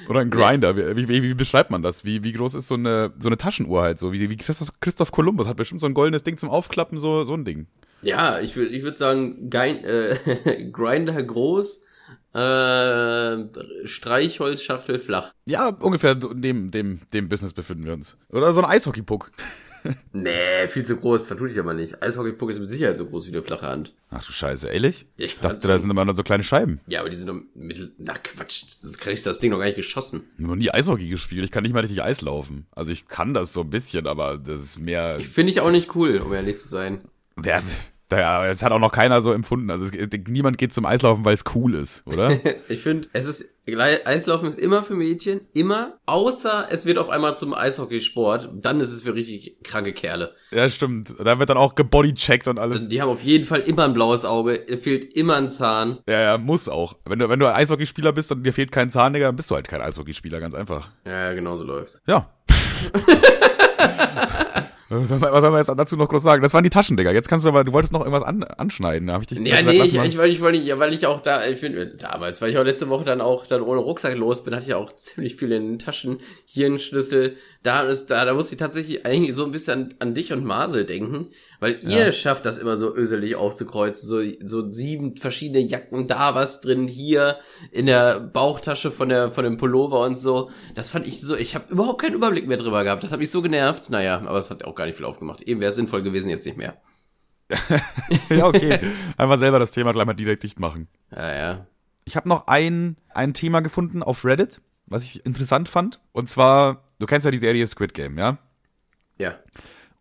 Oder ein Grinder. Wie, wie, wie beschreibt man das? Wie, wie groß ist so eine, so eine Taschenuhr halt? So wie, wie Christoph, Christoph Kolumbus hat bestimmt so ein goldenes Ding zum Aufklappen, so, so ein Ding. Ja, ich würde ich würd sagen, Gein, äh, (laughs) Grinder groß, äh, Streichholzschachtel flach. Ja, ungefähr in dem, dem, dem Business befinden wir uns. Oder so ein Eishockeypuck. Nee, viel zu groß, vertue ich aber nicht. Eishockeypuck ist mit Sicherheit so groß wie eine flache Hand. Ach du Scheiße, ehrlich? Ich Ich dachte, da sind immer nur so kleine Scheiben. Ja, aber die sind doch mittel. Na Quatsch, sonst kriegst du das Ding noch gar nicht geschossen. Nur nie Eishockey gespielt. Ich kann nicht mal richtig Eis laufen. Also ich kann das so ein bisschen, aber das ist mehr. Finde ich auch nicht cool, um ehrlich zu sein. Ja, ja, das hat auch noch keiner so empfunden. Also es, niemand geht zum Eislaufen, weil es cool ist, oder? (laughs) Ich finde, es ist. Eislaufen ist immer für Mädchen, immer, außer es wird auf einmal zum Eishockeysport, dann ist es für richtig kranke Kerle. ja, stimmt. Da wird dann auch gebodycheckt und alles. Also die haben auf jeden Fall immer ein blaues Auge, fehlt immer ein Zahn. Ja, ja, muss auch. Wenn du, wenn du Eishockeyspieler bist und dir fehlt kein Zahn, Digga, dann bist du halt kein Eishockeyspieler, ganz einfach. Ja, genau so läuft's. Ja. (laughs) Was soll man was soll man jetzt dazu noch groß sagen? Das waren die Taschen, Digga. Jetzt kannst du aber, du wolltest noch irgendwas an, anschneiden. Da hab ich dich Ja, nee, ich, ich, weil ich, weil ich, ja, weil ich auch da, ich finde, damals, weil ich auch letzte Woche dann auch dann ohne Rucksack los bin, hatte ich auch ziemlich viel in den Taschen. Hier ein Schlüssel, da ist, da, da muss ich tatsächlich eigentlich so ein bisschen an, an dich und Marcel denken, weil ihr Ja. schafft das immer so öselig aufzukreuzen, so, so sieben verschiedene Jacken, da was drin, hier in der Bauchtasche von der, von dem Pullover und so. Das fand ich so, ich habe überhaupt keinen Überblick mehr drüber gehabt. Das hat mich so genervt. Naja, aber es hat auch gar nicht viel aufgemacht. Eben wäre es sinnvoll gewesen, jetzt nicht mehr. (laughs) ja, okay. Einfach selber das Thema gleich mal direkt dicht machen. Ja, ja. Ich habe noch ein, ein Thema gefunden auf Reddit, was ich interessant fand. Und zwar, du kennst ja die Serie Squid Game, ja? Ja.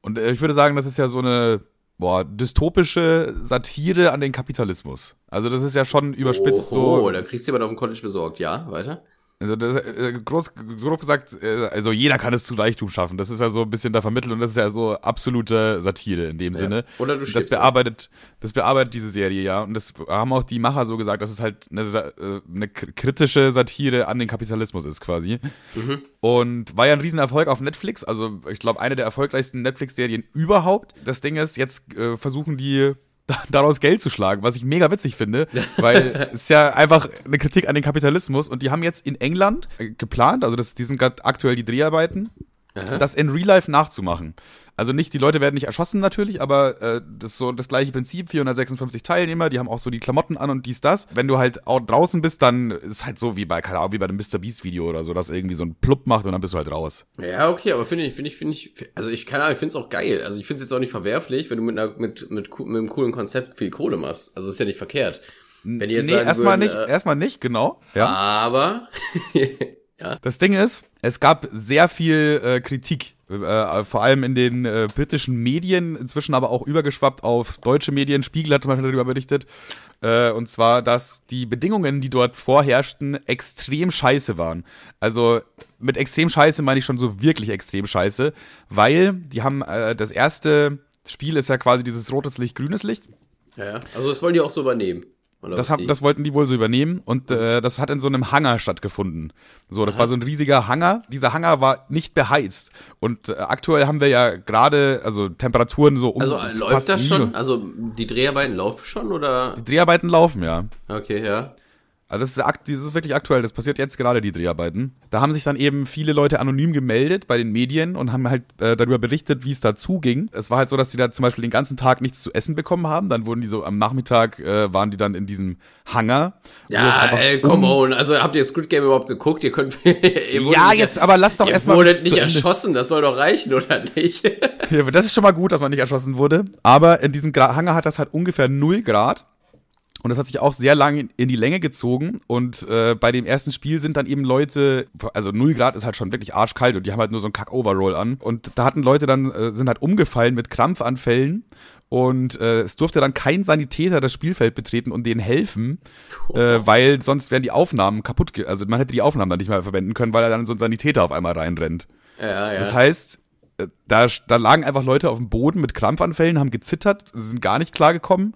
Und äh, ich würde sagen, das ist ja so eine boah, dystopische Satire an den Kapitalismus. Also das ist ja schon überspitzt oh, so. da kriegst du jemand auf dem College besorgt. Ja, weiter. Also das, äh, groß, grob gesagt, äh, also jeder kann es zu Reichtum schaffen. Das ist ja so ein bisschen da vermittelt und das ist ja so absolute Satire in dem Sinne. Oder du das bearbeitet, das bearbeitet diese Serie, ja. Und das haben auch die Macher so gesagt, dass es halt eine, äh, eine kritische Satire an den Kapitalismus ist, quasi. Mhm. Und war ja ein Riesenerfolg auf Netflix. Also, ich glaube, eine der erfolgreichsten Netflix-Serien überhaupt. Das Ding ist, jetzt äh, versuchen die (laughs) daraus Geld zu schlagen, was ich mega witzig finde, weil es ist ja einfach eine Kritik an den Kapitalismus und die haben jetzt in England äh, geplant, also das, die sind gerade aktuell die Dreharbeiten, Aha. das in Real Life nachzumachen. Also nicht, die Leute werden nicht erschossen natürlich, aber äh, das ist so das gleiche Prinzip, 456 Teilnehmer, die haben auch so die Klamotten an und dies, das. Wenn du halt auch draußen bist, dann ist halt so wie bei, keine Ahnung, wie bei dem Mr. Beast Video oder so, dass irgendwie so ein Plupp macht und dann bist du halt raus. Ja, okay, aber finde ich, finde ich, finde ich, also ich keine Ahnung, ich finde es auch geil. Also ich finde es jetzt auch nicht verwerflich, wenn du mit, einer, mit, mit, mit einem coolen Konzept viel Kohle machst. Also ist ja nicht verkehrt. Wenn die jetzt nee, erstmal nicht, äh, erstmal nicht, genau. Ja. Aber, (laughs) ja, Das Ding ist, es gab sehr viel äh, Kritik, äh, vor allem in den äh, britischen Medien, inzwischen aber auch übergeschwappt auf deutsche Medien. Spiegel hat zum Beispiel darüber berichtet. Äh, und zwar, dass die Bedingungen, die dort vorherrschten, extrem scheiße waren. Also mit extrem scheiße meine ich schon so wirklich extrem scheiße, weil die haben äh, das erste Spiel ist ja quasi dieses rotes Licht, grünes Licht. ja, ja. Also das wollen die auch so übernehmen. Das, hab, das wollten die wohl so übernehmen und äh, das hat in so einem Hangar stattgefunden. So, das Aha. war so ein riesiger Hangar. Dieser Hangar war nicht beheizt und äh, aktuell haben wir ja gerade also Temperaturen so um Also äh, läuft das schon? Also die Dreharbeiten laufen schon oder? Die Dreharbeiten laufen ja. Okay, ja. Also das ist, das ist wirklich aktuell, das passiert jetzt gerade, die Dreharbeiten. Da haben sich dann eben viele Leute anonym gemeldet bei den Medien und haben halt äh, darüber berichtet, wie es da zuging. Es war halt so, dass die da zum Beispiel den ganzen Tag nichts zu essen bekommen haben. Dann wurden die so am Nachmittag, äh, waren die dann in diesem Hangar. Ja, ey, come on. Also habt ihr Squid Game überhaupt geguckt? Ihr könnt. (laughs) ihr ja, jetzt, aber lasst doch erstmal. Ihr wurdet nicht erschossen, das soll doch reichen, oder nicht? (laughs) ja, das ist schon mal gut, dass man nicht erschossen wurde. Aber in diesem Hangar hat das halt ungefähr 0 Grad. Und das hat sich auch sehr lange in die Länge gezogen. Und äh, bei dem ersten Spiel sind dann eben Leute, also 0 Grad ist halt schon wirklich arschkalt und die haben halt nur so ein Kack-Overroll an. Und da hatten Leute dann, äh, sind halt umgefallen mit Krampfanfällen. Und äh, es durfte dann kein Sanitäter das Spielfeld betreten und denen helfen, äh, weil sonst wären die Aufnahmen kaputt, also man hätte die Aufnahmen dann nicht mehr verwenden können, weil er dann so ein Sanitäter auf einmal reinrennt. Ja, ja. Das heißt, äh, da, da lagen einfach Leute auf dem Boden mit Krampfanfällen, haben gezittert, sind gar nicht klargekommen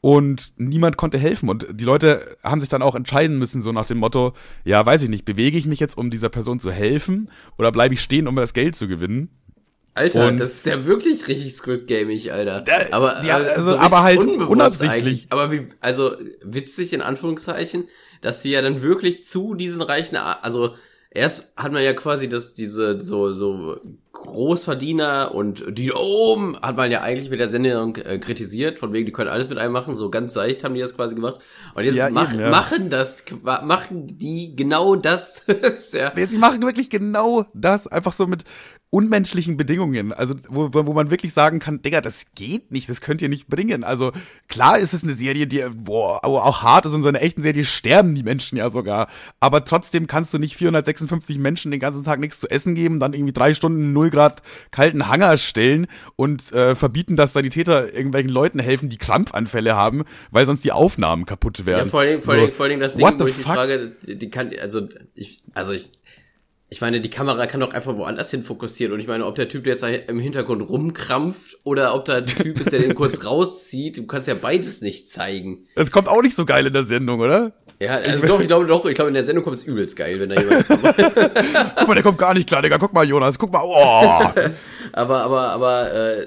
und niemand konnte helfen. Und die Leute haben sich dann auch entscheiden müssen, so nach dem Motto, ja, weiß ich nicht, bewege ich mich jetzt, um dieser Person zu helfen oder bleibe ich stehen, um das Geld zu gewinnen? Alter, und das ist ja wirklich richtig Squid Gaming, Alter. Aber, ja, also, so aber halt unabsichtlich. Eigentlich. Aber wie, also witzig in Anführungszeichen, dass die ja dann wirklich zu diesen reichen, also erst hat man ja quasi das, diese, so, so Großverdiener und die oben hat man ja eigentlich mit der Sendung äh, kritisiert, von wegen, die können alles mit einem machen, so ganz seicht haben die das quasi gemacht. Und jetzt ja, mach, eben, ja. machen das, machen die genau das. (laughs) ja. Sie machen wirklich genau das, einfach so mit, unmenschlichen Bedingungen, also wo, wo man wirklich sagen kann, Digga, das geht nicht, das könnt ihr nicht bringen. Also klar ist es eine Serie, die boah, auch hart ist und so eine echten Serie sterben die Menschen ja sogar, aber trotzdem kannst du nicht 456 Menschen den ganzen Tag nichts zu essen geben, dann irgendwie drei Stunden 0 Grad kalten Hanger stellen und äh, verbieten, dass Sanitäter irgendwelchen Leuten helfen, die Krampfanfälle haben, weil sonst die Aufnahmen kaputt werden. Ja, vor allem, vor allem, so, vor allem das Ding, wo ich die Frage, die kann, also ich, also ich ich meine, die Kamera kann doch einfach woanders hin fokussieren. Und ich meine, ob der Typ jetzt im Hintergrund rumkrampft oder ob da ein Typ ist, der den kurz (laughs) rauszieht, du kannst ja beides nicht zeigen. Das kommt auch nicht so geil in der Sendung, oder? Ja, also ich doch, ich glaube doch, ich glaube in der Sendung kommt es übelst geil, wenn da jemand (laughs) kommt. guck mal, der kommt gar nicht klar, Digga. Guck mal, Jonas, guck mal. Oh. (laughs) aber, aber, aber, äh,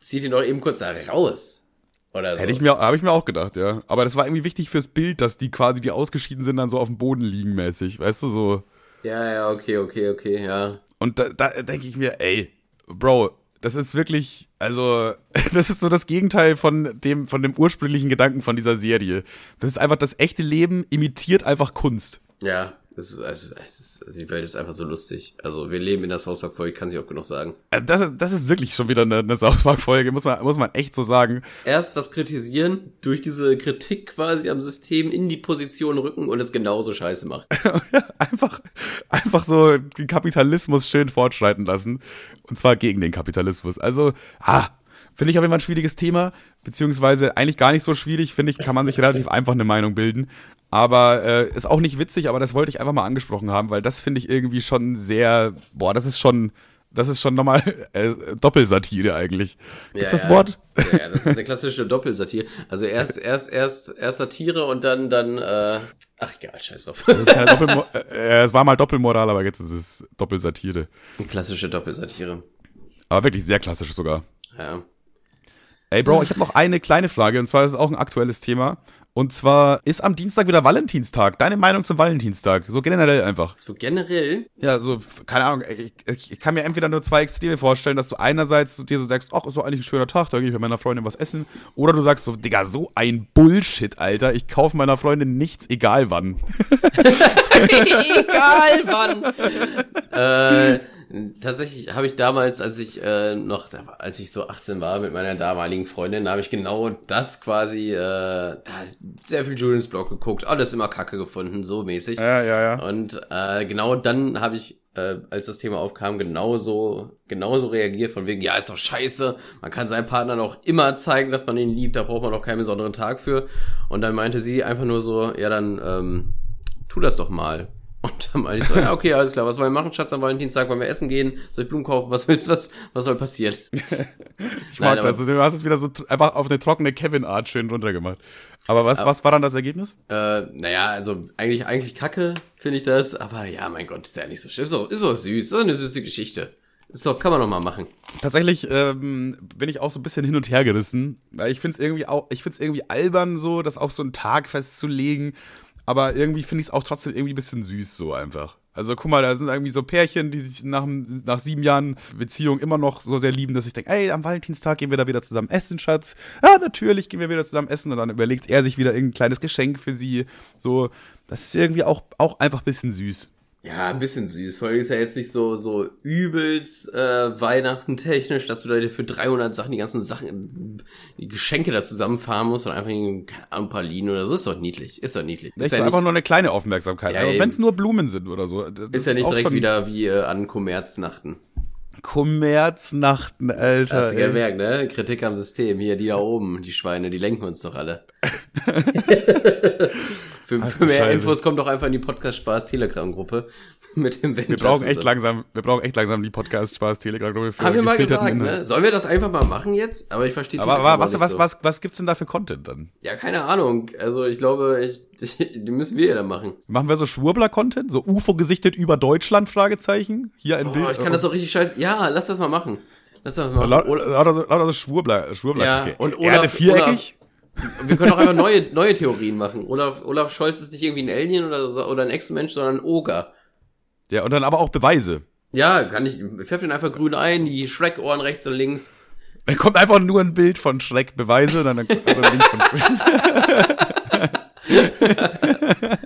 zieht ihn doch eben kurz da raus. Oder so. Hätte ich mir, habe ich mir auch gedacht, ja. Aber das war irgendwie wichtig fürs Bild, dass die quasi, die ausgeschieden sind, dann so auf dem Boden liegen mäßig. Weißt du, so. Ja, ja, okay, okay, okay, ja. Und da, da denke ich mir, ey, Bro, das ist wirklich, also, (laughs) das ist so das Gegenteil von dem, von dem ursprünglichen Gedanken von dieser Serie. Das ist einfach, das echte Leben imitiert einfach Kunst. Ja, es ist, es ist, es ist, also die Welt ist einfach so lustig. Also wir leben in der South Park Folge, kann sich auch genug sagen. Äh, das ist, das ist wirklich schon wieder eine, eine South Park Folge, muss man, muss man echt so sagen. Erst was kritisieren, durch diese Kritik quasi am System in die Position rücken und es genauso scheiße machen. (laughs) ja, einfach, einfach so den Kapitalismus schön fortschreiten lassen. Und zwar gegen den Kapitalismus. Also, ah, Finde ich auf jeden Fall ein schwieriges Thema, beziehungsweise eigentlich gar nicht so schwierig, finde ich, kann man sich relativ einfach eine Meinung bilden. Aber äh, ist auch nicht witzig, aber das wollte ich einfach mal angesprochen haben, weil das finde ich irgendwie schon sehr, boah, das ist schon, das ist schon nochmal (laughs) äh, Doppelsatire eigentlich. Gibt ja, das Wort? Ja, ja, das ist eine (laughs) klassische Doppelsatire. Also erst, erst, erst, erst Satire und dann, dann, äh, ach egal, scheiß auf. Keine äh, es war mal Doppelmoral, aber jetzt ist es Doppelsatire. Eine klassische Doppelsatire. Aber wirklich sehr klassisch sogar. Ja. Ey, Bro, ich habe noch eine kleine Frage, und zwar ist es auch ein aktuelles Thema. Und zwar ist am Dienstag wieder Valentinstag. Deine Meinung zum Valentinstag? So generell einfach. So generell? Ja, so, keine Ahnung. Ich, ich, ich kann mir entweder nur zwei Extreme vorstellen, dass du einerseits dir so sagst, ach, ist doch eigentlich ein schöner Tag, da gehe ich mit meiner Freundin was essen. Oder du sagst so, Digga, so ein Bullshit, Alter. Ich kaufe meiner Freundin nichts, egal wann. (laughs) egal wann. (laughs) äh, Tatsächlich habe ich damals, als ich äh, noch, als ich so 18 war mit meiner damaligen Freundin, habe ich genau das quasi, äh, sehr viel Julians Blog geguckt, alles immer Kacke gefunden, so mäßig. Ja, ja, ja. Und äh, genau dann habe ich, äh, als das Thema aufkam, genauso, genauso reagiert von wegen, ja, ist doch scheiße, man kann seinem Partner noch immer zeigen, dass man ihn liebt, da braucht man doch keinen besonderen Tag für. Und dann meinte sie einfach nur so, ja, dann ähm, tu das doch mal. Und dann meinte ich so, ja, okay, alles klar, was wollen wir machen, Schatz, am Valentinstag wollen wir essen gehen, soll ich Blumen kaufen, was willst du, was, was soll passieren? (laughs) ich mag das, du hast es wieder so einfach auf eine trockene Kevin-Art schön runtergemacht. Aber was, was war dann das Ergebnis? Äh, naja, also eigentlich, eigentlich kacke, finde ich das. Aber ja, mein Gott, ist ja nicht so schlimm. Doch, ist doch süß. Ist doch eine süße Geschichte. Doch, kann man doch mal machen. Tatsächlich ähm, bin ich auch so ein bisschen hin und her gerissen, weil ich finde es irgendwie auch, ich finde es irgendwie albern, so das auf so einen Tag festzulegen. Aber irgendwie finde ich es auch trotzdem irgendwie ein bisschen süß, so einfach. Also guck mal, da sind irgendwie so Pärchen, die sich nach, nach sieben Jahren Beziehung immer noch so sehr lieben, dass ich denke, ey, am Valentinstag gehen wir da wieder zusammen essen, Schatz. Ja, natürlich gehen wir wieder zusammen essen. Und dann überlegt er sich wieder irgendein kleines Geschenk für sie. So, das ist irgendwie auch, auch einfach ein bisschen süß. Ja, ein bisschen süß. Vor allem ist ja jetzt nicht so, so übelst äh, Weihnachten technisch, dass du da für 300 Sachen die ganzen Sachen, die Geschenke da zusammenfahren musst und einfach ein paar Pralinen oder so. Ist doch niedlich. Ist doch niedlich. Ist ja einfach nur eine kleine Aufmerksamkeit. Ja, also, wenn es nur Blumen sind oder so. Ist ja nicht auch direkt schon wieder wie äh, an Kommerznachten. Kommerznachten, Alter. Hast du ey. gemerkt, ne? Kritik am System. Hier, die da oben, die Schweine, die lenken uns doch alle. (laughs) für, für mehr. Infos kommt doch einfach in die Podcast-Spaß Telegram-Gruppe (laughs) mit dem Wir Wendler brauchen echt langsam, wir brauchen echt langsam die Podcast-Spaß Telegram. Gruppe Haben wir mal gesagt, ne? Sollen wir das einfach mal machen jetzt? Aber ich verstehe Aber, aber was, was, so. was, was gibt's denn da für Content dann? Ja, keine Ahnung. Also ich glaube, ich, (laughs) die müssen wir ja dann machen. Machen wir so Schwurbler-Content? So UFO gesichtet über Deutschland? Fragezeichen? Hier ein Oh, Bild. ich kann das doch richtig scheiße. Ja, lass das mal machen. Lass das mal machen. Lauter Oder, lauter so, Schwurbler, Schwurbler. Ja, okay. und Erde Olaf- viereckig? wir können auch einfach neue, neue Theorien machen. Olaf, Olaf Scholz ist nicht irgendwie ein Alien oder, so, oder ein Ex-Mensch, sondern ein Oger. Ja, und dann aber auch Beweise. Ja, kann ich. Ich färb den einfach grün ein, die Shrek-Ohren rechts und links. Dann kommt einfach nur ein Bild von Schreck, Beweise, dann, dann kommt einfach ein Link von Schreck. (laughs)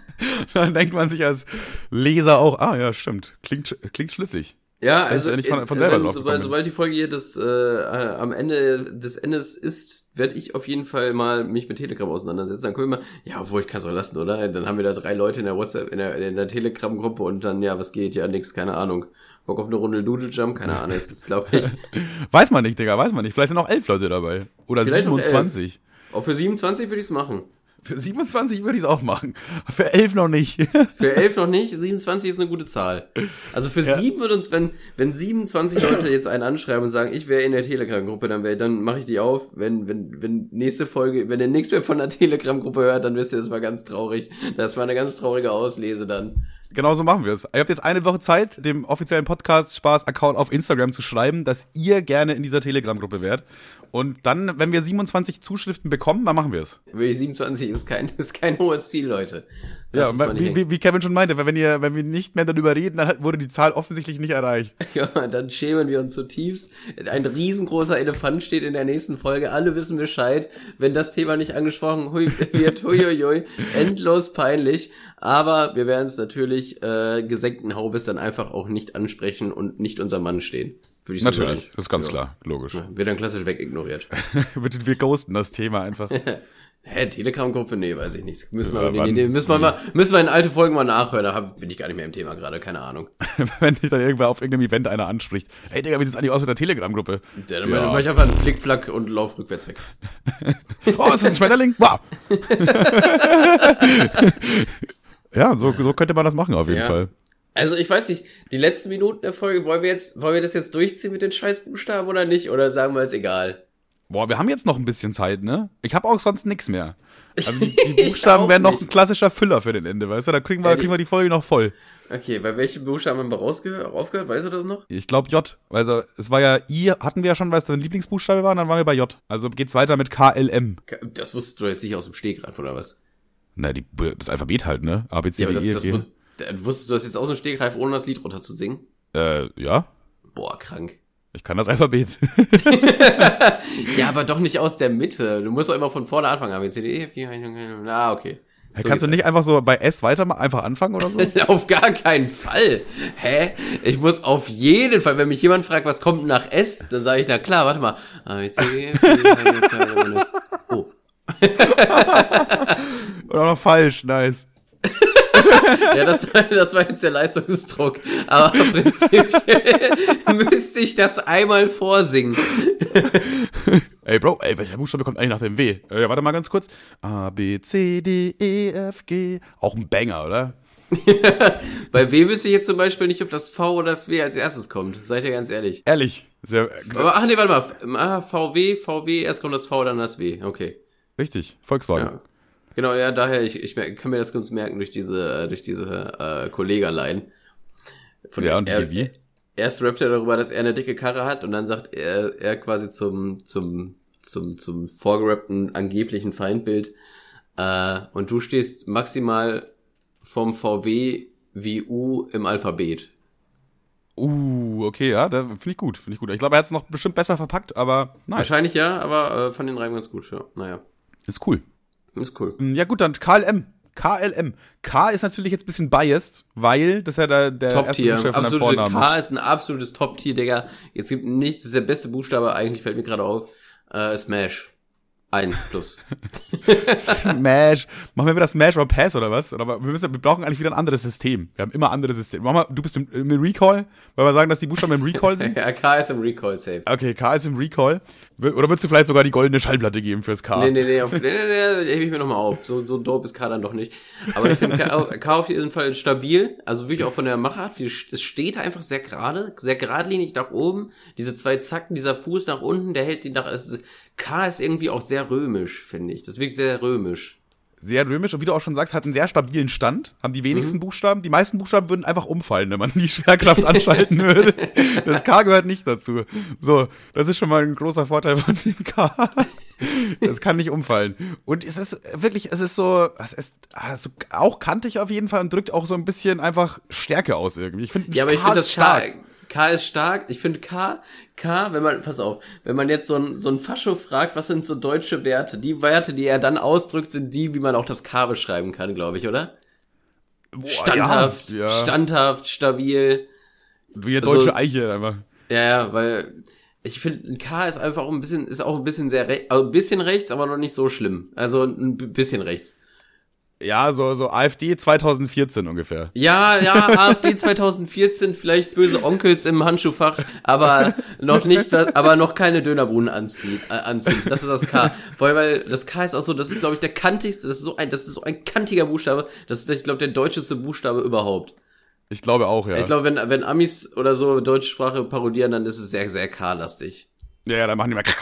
dann denkt man sich als Leser auch, ah ja, stimmt, klingt, klingt schlüssig. Ja, also ja von- von sobald, sobald die Folge hier das, äh, äh, am Ende des Endes ist, werde ich auf jeden Fall mal mich mit Telegram auseinandersetzen. Dann können wir mal, ja, obwohl ich kann es auch lassen, oder? Dann haben wir da drei Leute in der WhatsApp, in der, in der Telegram-Gruppe und dann, ja, was geht? Ja, nix, keine Ahnung. Bock auf eine Runde Doodle Jump, keine Ahnung, es ist, glaube ich, (laughs) Weiß man nicht, Digga, weiß man nicht. Vielleicht sind auch elf Leute dabei. Oder Vielleicht auch elf. 27. auch für 27 würde ich es machen. Für 27 würde ich es auch machen. Für elf noch nicht. (laughs) Für 11 noch nicht, 27 ist eine gute Zahl. Also für Ja. 7 wird uns, wenn, wenn 27 Leute jetzt einen anschreiben und sagen, ich wäre in der Telegram-Gruppe, dann, wär, dann mache ich die auf. Wenn, wenn, wenn nächste Folge, wenn ihr nichts mehr von der Telegram-Gruppe hört, dann wisst ihr, das war ganz traurig. Das war eine ganz traurige Auslese dann. Genauso machen wir es. Ihr habt jetzt eine Woche Zeit, dem offiziellen Podcast-Spaß-Account auf Instagram zu schreiben, dass ihr gerne in dieser Telegram-Gruppe wärt. Und dann, wenn wir 27 Zuschriften bekommen, dann machen wir es. Wirklich 27 ist kein, (laughs) ist kein hohes Ziel, Leute. Ja, wie, wie, wie Kevin schon meinte, wenn wir, wenn wir nicht mehr darüber reden, dann wurde die Zahl offensichtlich nicht erreicht. (laughs) Ja, dann schämen wir uns zutiefst. Ein riesengroßer Elefant steht in der nächsten Folge. Alle wissen Bescheid. Wenn das Thema nicht angesprochen hui, wird, huiuiui, endlos peinlich. Aber wir werden es natürlich äh, gesenkten Haubes dann einfach auch nicht ansprechen und nicht unser Mann stehen. Würde ich so Natürlich, sagen. das ist ganz Ja. klar, logisch. Ja, Wird dann klassisch wegignoriert. (laughs) wir, wir ghosten das Thema einfach. (laughs) Hä, Telegram-Gruppe? Nee, weiß ich nicht. Müssen wir, nee, nee, müssen wir mal, müssen wir in alte Folgen mal nachhören. Da hab, bin ich gar nicht mehr im Thema gerade, keine Ahnung. (laughs) wenn dich dann irgendwer auf irgendeinem Event einer anspricht. Hey Digga, wie sieht's eigentlich aus mit der Telegram-Gruppe? Ja, dann Ja. mach ich einfach einen Flickflack und lauf rückwärts weg. (laughs) Oh, ist das ein Schmetterling? Wow. (laughs) ja, so, so könnte man das machen auf jeden Ja. Fall. Also ich weiß nicht, die letzten Minuten der Folge, wollen wir jetzt, wollen wir das jetzt durchziehen mit den Scheißbuchstaben oder nicht? Oder sagen wir es egal? Boah, wir haben jetzt noch ein bisschen Zeit, ne? Ich habe auch sonst nix mehr. Also die, die (laughs) Buchstaben wären noch ein klassischer Füller für den Ende, weißt du? Da kriegen wir, die- kriegen wir die Folge noch voll. Okay, bei welchen Buchstaben haben wir rausgehört, aufgehört? Weißt du das noch? Ich glaube J. Also es war ja I, hatten wir ja schon, weil es dein Lieblingsbuchstabe war, und dann waren wir bei J. Also geht's weiter mit KLM. Das wusstest du jetzt nicht aus dem Stegreif, oder was? Na, die, das Alphabet halt, ne? A, B, C, Ja, D, E, F, G. wu- äh, wusstest du das jetzt aus dem Stegreif, ohne das Lied runter zu singen? Äh, ja. Boah, krank. Ich kann das Alphabet. (laughs) Ja, aber doch nicht aus der Mitte. Du musst doch immer von vorne anfangen. A, B, C, D, E, F, G, H, I, J, K, L. Ah, okay. So Kannst du nicht einfach so bei S weiter mal einfach anfangen oder so? (laughs) Auf gar keinen Fall. Hä? Ich muss auf jeden Fall, wenn mich jemand fragt, was kommt nach S, dann sage ich, na klar, warte mal. A, B, C, D, E, F, G, H, I, J, K, L, M, N. Oh. (laughs) Oder noch falsch, nice. Ja, das war, das war jetzt der Leistungsdruck. Aber prinzipiell (laughs) müsste ich das einmal vorsingen. Ey, Bro, ey, welcher Buchstabe kommt eigentlich nach dem W? Äh, warte mal ganz kurz. A, B, C, D, E, F, G. Auch ein Banger, oder? (laughs) Bei W wüsste ich jetzt zum Beispiel nicht, ob das V oder das W als erstes kommt. Seid ihr ganz ehrlich. Ehrlich. Sehr, Aber, ach nee, warte mal. Ah, VW, VW, erst kommt das V, dann das W. Okay. richtig. Volkswagen. Ja. Genau, ja, daher, ich, ich kann mir das ganz merken durch diese, äh, durch diese äh, Kollegerlein. Von Ja, und er, wie? Erst rappt er darüber, dass er eine dicke Karre hat und dann sagt er, er quasi zum, zum, zum, zum vorgerappten angeblichen Feindbild, äh, und du stehst maximal vom VW wie U im Alphabet. Uh, okay, ja, da finde ich gut, finde ich gut. Ich glaube, er hat es noch bestimmt besser verpackt, aber nice. Wahrscheinlich ja, aber äh, fand den Reim ganz gut, ja. Naja, Ist cool. Ist cool. Ja gut, dann KLM. KLM. K ist natürlich jetzt ein bisschen biased, weil das ja der, der erste Top-Tier. Buchstabe von deinem Absolute Vornamen K ist ein absolutes Top-Tier, Digga. Es gibt nichts, das ist der beste Buchstabe, eigentlich fällt mir gerade auf. Äh, Smash. Eins plus. (laughs) Smash. Machen wir wieder Smash oder Pass oder was? Oder wir, müssen, wir brauchen eigentlich wieder ein anderes System. Wir haben immer andere Systeme. Mach mal, du bist im, im Recall, weil wir sagen, dass die Buchstaben im Recall sind. (laughs) ja, K ist im Recall safe. Okay, K ist im Recall. Oder würdest du vielleicht sogar die goldene Schallplatte geben fürs K? Nee, nee, nee, auf, nee, nee, nee, hebe ich mir nochmal auf. So, so dope ist K dann doch nicht. Aber ich finde K, K auf jeden Fall stabil. Also wirklich auch von der Machart. Es steht einfach sehr gerade, sehr geradlinig nach oben. Diese zwei Zacken, dieser Fuß nach unten, der hält die nach. Es, K ist irgendwie auch sehr römisch, finde ich. Das wirkt sehr römisch. Sehr römisch und wie du auch schon sagst, hat einen sehr stabilen Stand. Haben die Mhm. wenigsten Buchstaben. Die meisten Buchstaben würden einfach umfallen, wenn man (laughs) die Schwerkraft anschalten würde. Das K gehört nicht dazu. So, das ist schon mal ein großer Vorteil von dem K. Das kann nicht umfallen. Und es ist wirklich, es ist so, es ist also auch kantig auf jeden Fall und drückt auch so ein bisschen einfach Stärke aus irgendwie. Ich finde, Ja, aber ich finde das K, K ist stark. Ich finde K, K, wenn man, pass auf, wenn man jetzt so ein, so ein Fascho fragt, was sind so deutsche Werte? Die Werte, die er dann ausdrückt, sind die, wie man auch das K beschreiben kann, glaube ich, oder? Boah, Standhaft, ja, ja. standhaft, stabil. Wie eine also- deutsche Eiche einfach. Ja, ja, weil ich finde, ein K ist einfach auch ein bisschen, ist auch ein bisschen sehr, also ein bisschen rechts, aber noch nicht so schlimm. Also ein bisschen rechts. Ja, so, so AfD 2014 ungefähr. Ja, ja, AfD 2014, vielleicht böse Onkels im Handschuhfach, aber noch nicht, aber noch keine Dönerbuden anziehen, äh, anziehen. Das ist das K. Vor allem, weil das K ist auch so, das ist, glaube ich, der kantigste, das ist so ein, das ist so ein kantiger Buchstabe. Das ist, ich glaube, der deutscheste Buchstabe überhaupt. Ich glaube auch, ja. Ich glaube, wenn, wenn Amis oder so deutsche Sprache parodieren, dann ist es sehr, sehr K-lastig. ja, ja, da machen die mal. (laughs)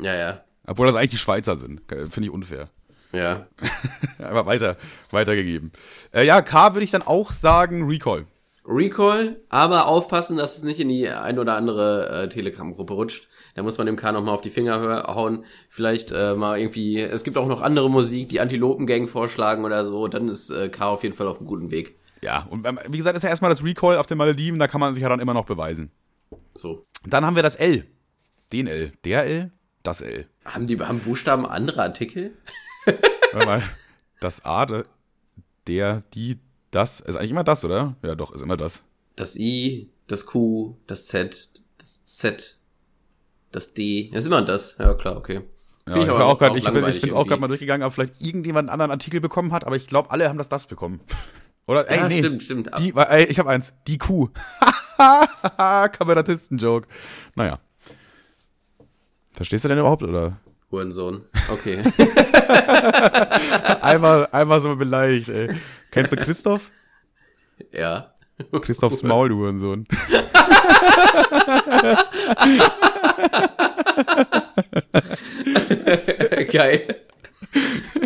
Ja, ja. Obwohl das eigentlich die Schweizer sind. Finde ich unfair. Ja. (laughs) Aber weiter, weitergegeben. Äh, ja, K würde ich dann auch sagen Recall. Recall, aber aufpassen, dass es nicht in die ein oder andere äh, Telegram-Gruppe rutscht. Da muss man dem K nochmal auf die Finger hauen. Vielleicht äh, mal irgendwie, es gibt auch noch andere Musik, die Antilopen-Gang vorschlagen oder so. Dann ist äh, K auf jeden Fall auf einem guten Weg. Ja, und ähm, wie gesagt, ist ja erstmal das Recall auf den Malediven, da kann man sich ja dann immer noch beweisen. So. Dann haben wir das L. Den L. Der L, das L. Haben die haben Buchstaben andere Artikel? Warte mal. Das A, der- die, das. Ist eigentlich immer das, oder? Ja, doch, ist immer das. Das I, das Q, das Z, das Z, das D. Das ist immer das. Ja, klar, okay. Ja, ich, auch grad, ich, bin- ich bin auch gerade mal durchgegangen, ob vielleicht irgendjemand einen anderen Artikel bekommen hat, aber ich glaube, alle haben das das bekommen. (laughs) Oder, ey, Ja, nee. stimmt, stimmt. Die, ey, ich habe eins. Die Kuh. (laughs) Kabarettisten-Joke. Naja. Verstehst du denn überhaupt, oder? Hurensohn. Okay. (laughs) Einmal, einmal so beleidigt, ey. Kennst du Christoph? ja. Christophs Maul, du Hurensohn. (laughs) Geil.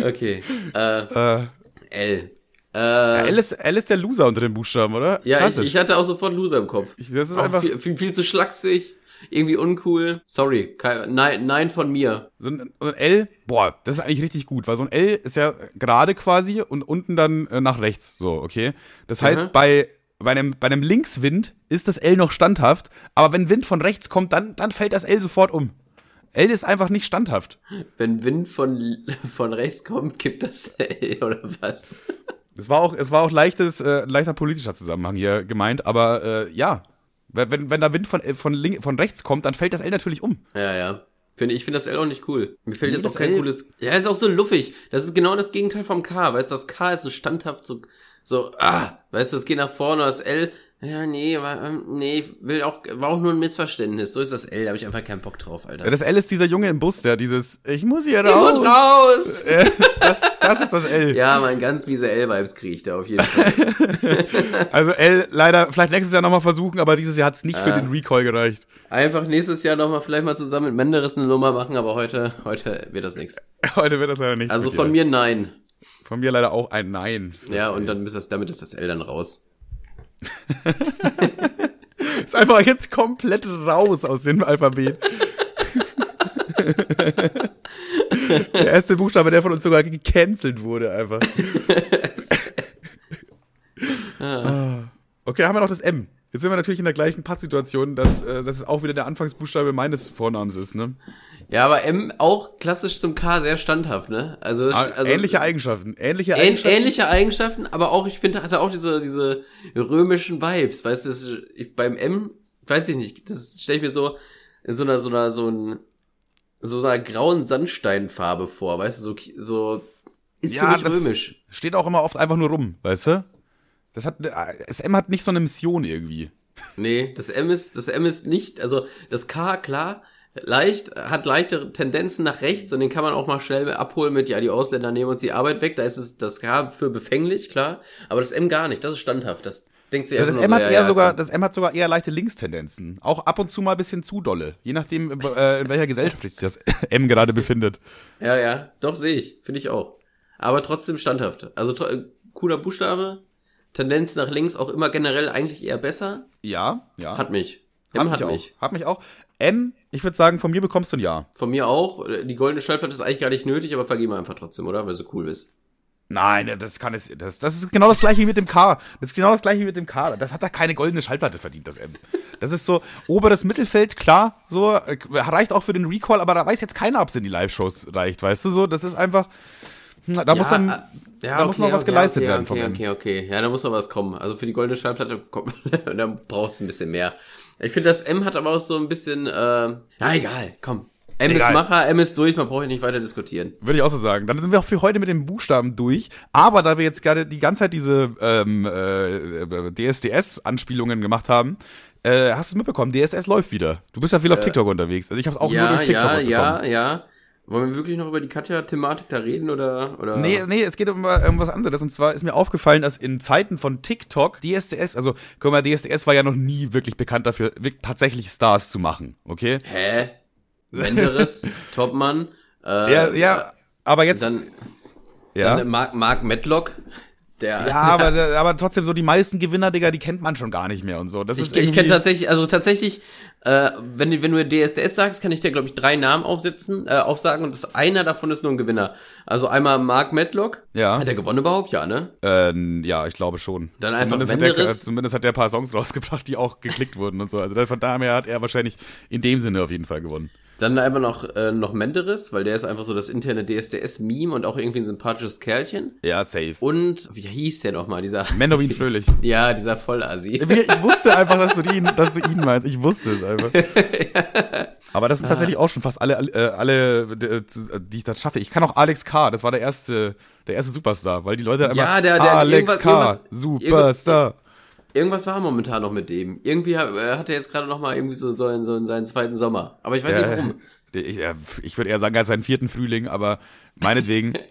Okay. Äh, Äh, L. Äh, ja, L, ist, L ist der Loser unter den Buchstaben, oder? ja, ich, ich hatte auch sofort Loser im Kopf. Ich- das ist Auch einfach viel, viel, viel zu schlaksig, irgendwie uncool. Sorry, kein, nein, nein von mir. so ein, so ein L. Boah, das ist eigentlich richtig gut, weil so ein L ist ja gerade quasi und unten dann äh, nach rechts. So, okay. Das heißt, Mhm. bei, bei, einem, bei einem Linkswind ist das L noch standhaft, aber wenn Wind von rechts kommt, dann, dann fällt das L sofort um. L ist einfach nicht standhaft. Wenn Wind von, (laughs) von rechts kommt, gibt das L (laughs) oder was? Es war auch, es war auch leichtes, äh, leichter politischer Zusammenhang hier gemeint, aber äh, ja. Wenn, wenn, da Wind von, äh, von, link, von rechts kommt, dann fällt das L natürlich um. Ja, ja. Finde, ich finde das L auch nicht cool. Mir fällt Nee, jetzt auch kein L- cooles. Ja, ist auch so luffig. Das ist genau das Gegenteil vom K. Weißt du, das K ist so standhaft, so, so, ah, weißt du, es geht nach vorne, das L, ja, nee, war, ähm, nee, will auch, war auch nur ein Missverständnis. So ist das L, da habe ich einfach keinen Bock drauf, Alter. Das L ist dieser Junge im Bus, der dieses, ich muss hier ich raus. muss raus! (laughs) Äh, das, das ist das L. Ja, mein ganz miese L-Vibes kriege ich da auf jeden Fall. (laughs) Also L leider, vielleicht nächstes Jahr nochmal versuchen, aber dieses Jahr hat es nicht für Ah. den Recall gereicht. Einfach nächstes Jahr nochmal vielleicht mal zusammen mit Menderes eine Nummer machen, aber heute, heute wird das nichts. (laughs) Heute wird das leider nicht. Also von mir nein. Von mir leider auch ein Nein. Ja, und dann ist das, damit ist das L dann raus. (laughs) Ist einfach jetzt komplett raus aus dem Alphabet. (laughs) der erste Buchstabe, der von uns sogar gecancelt wurde, einfach. (laughs) Ah. okay, haben wir noch das M. Jetzt sind wir natürlich in der gleichen Pattsituation, dass, äh, dass es auch wieder der Anfangsbuchstabe meines Vornamens ist, ne? Ja, aber M auch klassisch zum K sehr standhaft, ne? Also, Ah, also ähnliche Eigenschaften. Ähnliche ähn, Eigenschaften. ähnliche Eigenschaften, aber auch, ich finde, hatte auch diese, diese römischen Vibes, weißt du, ich, beim M, weiß ich nicht, das stelle ich mir so in so einer, so einer, so ein, so einer grauen Sandsteinfarbe vor, weißt du, so, so, ist für mich römisch. steht auch immer oft einfach nur rum, weißt du? Das hat, das M hat nicht so eine Mission irgendwie. Nee, das M ist, das M ist nicht, also das K, klar, leicht, hat leichte Tendenzen nach rechts und den kann man auch mal schnell abholen mit, ja, die Ausländer nehmen uns die Arbeit weg, da ist es das K für befänglich, klar, aber das M gar nicht, das ist standhaft, das denkt sich Ja, das M hat so, eher ja, sogar, das M hat sogar eher leichte Linkstendenzen. Auch ab und zu mal ein bisschen zu dolle. Je nachdem, äh, in welcher Gesellschaft sich das (laughs) M gerade befindet. Ja, ja, doch sehe ich, finde ich auch. Aber trotzdem standhaft. Also äh, cooler Buchstabe, Tendenz nach links auch immer generell eigentlich eher besser. Ja, ja. Hat mich. M hat mich mich. auch. Hat mich auch. M, ich würde sagen, von mir bekommst du ein Ja. Von mir auch. Die goldene Schallplatte ist eigentlich gar nicht nötig, aber vergib mir einfach trotzdem, oder? Weil du so cool bist. Nein, das kann es, das, das ist genau das gleiche wie mit dem K. Das ist genau das gleiche wie mit dem K. Das hat da keine goldene Schallplatte verdient, das M. Das ist so oberes Mittelfeld, klar, so, äh, reicht auch für den Recall, aber da weiß jetzt keiner, ob es in die Live-Shows reicht, weißt du, so, das ist einfach, na, da muss dann, äh, ja, da muss noch was geleistet okay, werden okay, okay, okay. Ja, da muss noch was kommen. Also für die goldene Schallplatte kommt, (laughs) da brauchst du ein bisschen mehr. Ich finde, das M hat aber auch so ein bisschen, äh, ja, egal, komm. M Egal. ist Macher, M ist durch, man braucht nicht weiter diskutieren. Würde ich auch so sagen. Dann sind wir auch für heute mit den Buchstaben durch. Aber da wir jetzt gerade die ganze Zeit diese ähm, äh, DSDS-Anspielungen gemacht haben, äh, hast du es mitbekommen? DSS läuft wieder. Du bist ja viel auf TikTok unterwegs. Also ich habe es auch nur ja, durch TikTok ja, mitbekommen. ja, ja. Wollen wir wirklich noch über die Katja-Thematik da reden oder? oder? Nee, nee, es geht um, äh, um was anderes. Und zwar ist mir aufgefallen, dass in Zeiten von TikTok DSDS, also guck mal, DSDS war ja noch nie wirklich bekannt dafür, wirklich tatsächlich Stars zu machen, okay? Hä? Menderes, (laughs) Topmann. Äh, Ja, ja, aber jetzt, Dann, ja. dann Mark, Mark Medlock. Der, Ja, (laughs) aber, aber trotzdem so die meisten Gewinner, Digga, die kennt man schon gar nicht mehr und so. Das Ich, ist ich kenne tatsächlich, also tatsächlich, äh, wenn, du- wenn du DSDS sagst, kann ich dir, glaube ich, drei Namen aufsetzen, äh, aufsagen und das einer davon ist nur ein Gewinner. Also einmal Mark Medlock. Ja. Hat er gewonnen überhaupt? Ja, ne? Äh, ja, ich glaube schon. Dann einfach zumindest hat, der, Menderes. zumindest hat der ein paar Songs (laughs) rausgebracht, die auch geklickt wurden und so. Also von daher hat er wahrscheinlich in dem Sinne auf jeden Fall gewonnen. Dann einfach noch, äh, noch Menderes, weil der ist einfach so das interne DSDS-Meme und auch irgendwie ein sympathisches Kerlchen. Ja, safe. Und, wie hieß der nochmal, dieser, Menowin (laughs) Fröhlich. ja, dieser Vollassi. Ich ich wusste einfach, dass du, ihn, dass du ihn meinst. Ich wusste es einfach. (laughs) Aber das sind tatsächlich auch schon fast alle, alle, äh, alle äh, zu- die ich da schaffe. Ich kann auch Alex K. Das war der erste, der erste Superstar, weil die Leute dann Ja, immer der- der- Alex irgendwas- K. irgendwas- Superstar. Irgendwas war momentan noch mit dem. Irgendwie hat, äh, er jetzt gerade noch mal irgendwie so, so, in, so in seinen zweiten Sommer. Aber ich weiß nicht warum. Ich, ja, ich würde eher sagen als seinen vierten Frühling, aber meinetwegen. (laughs)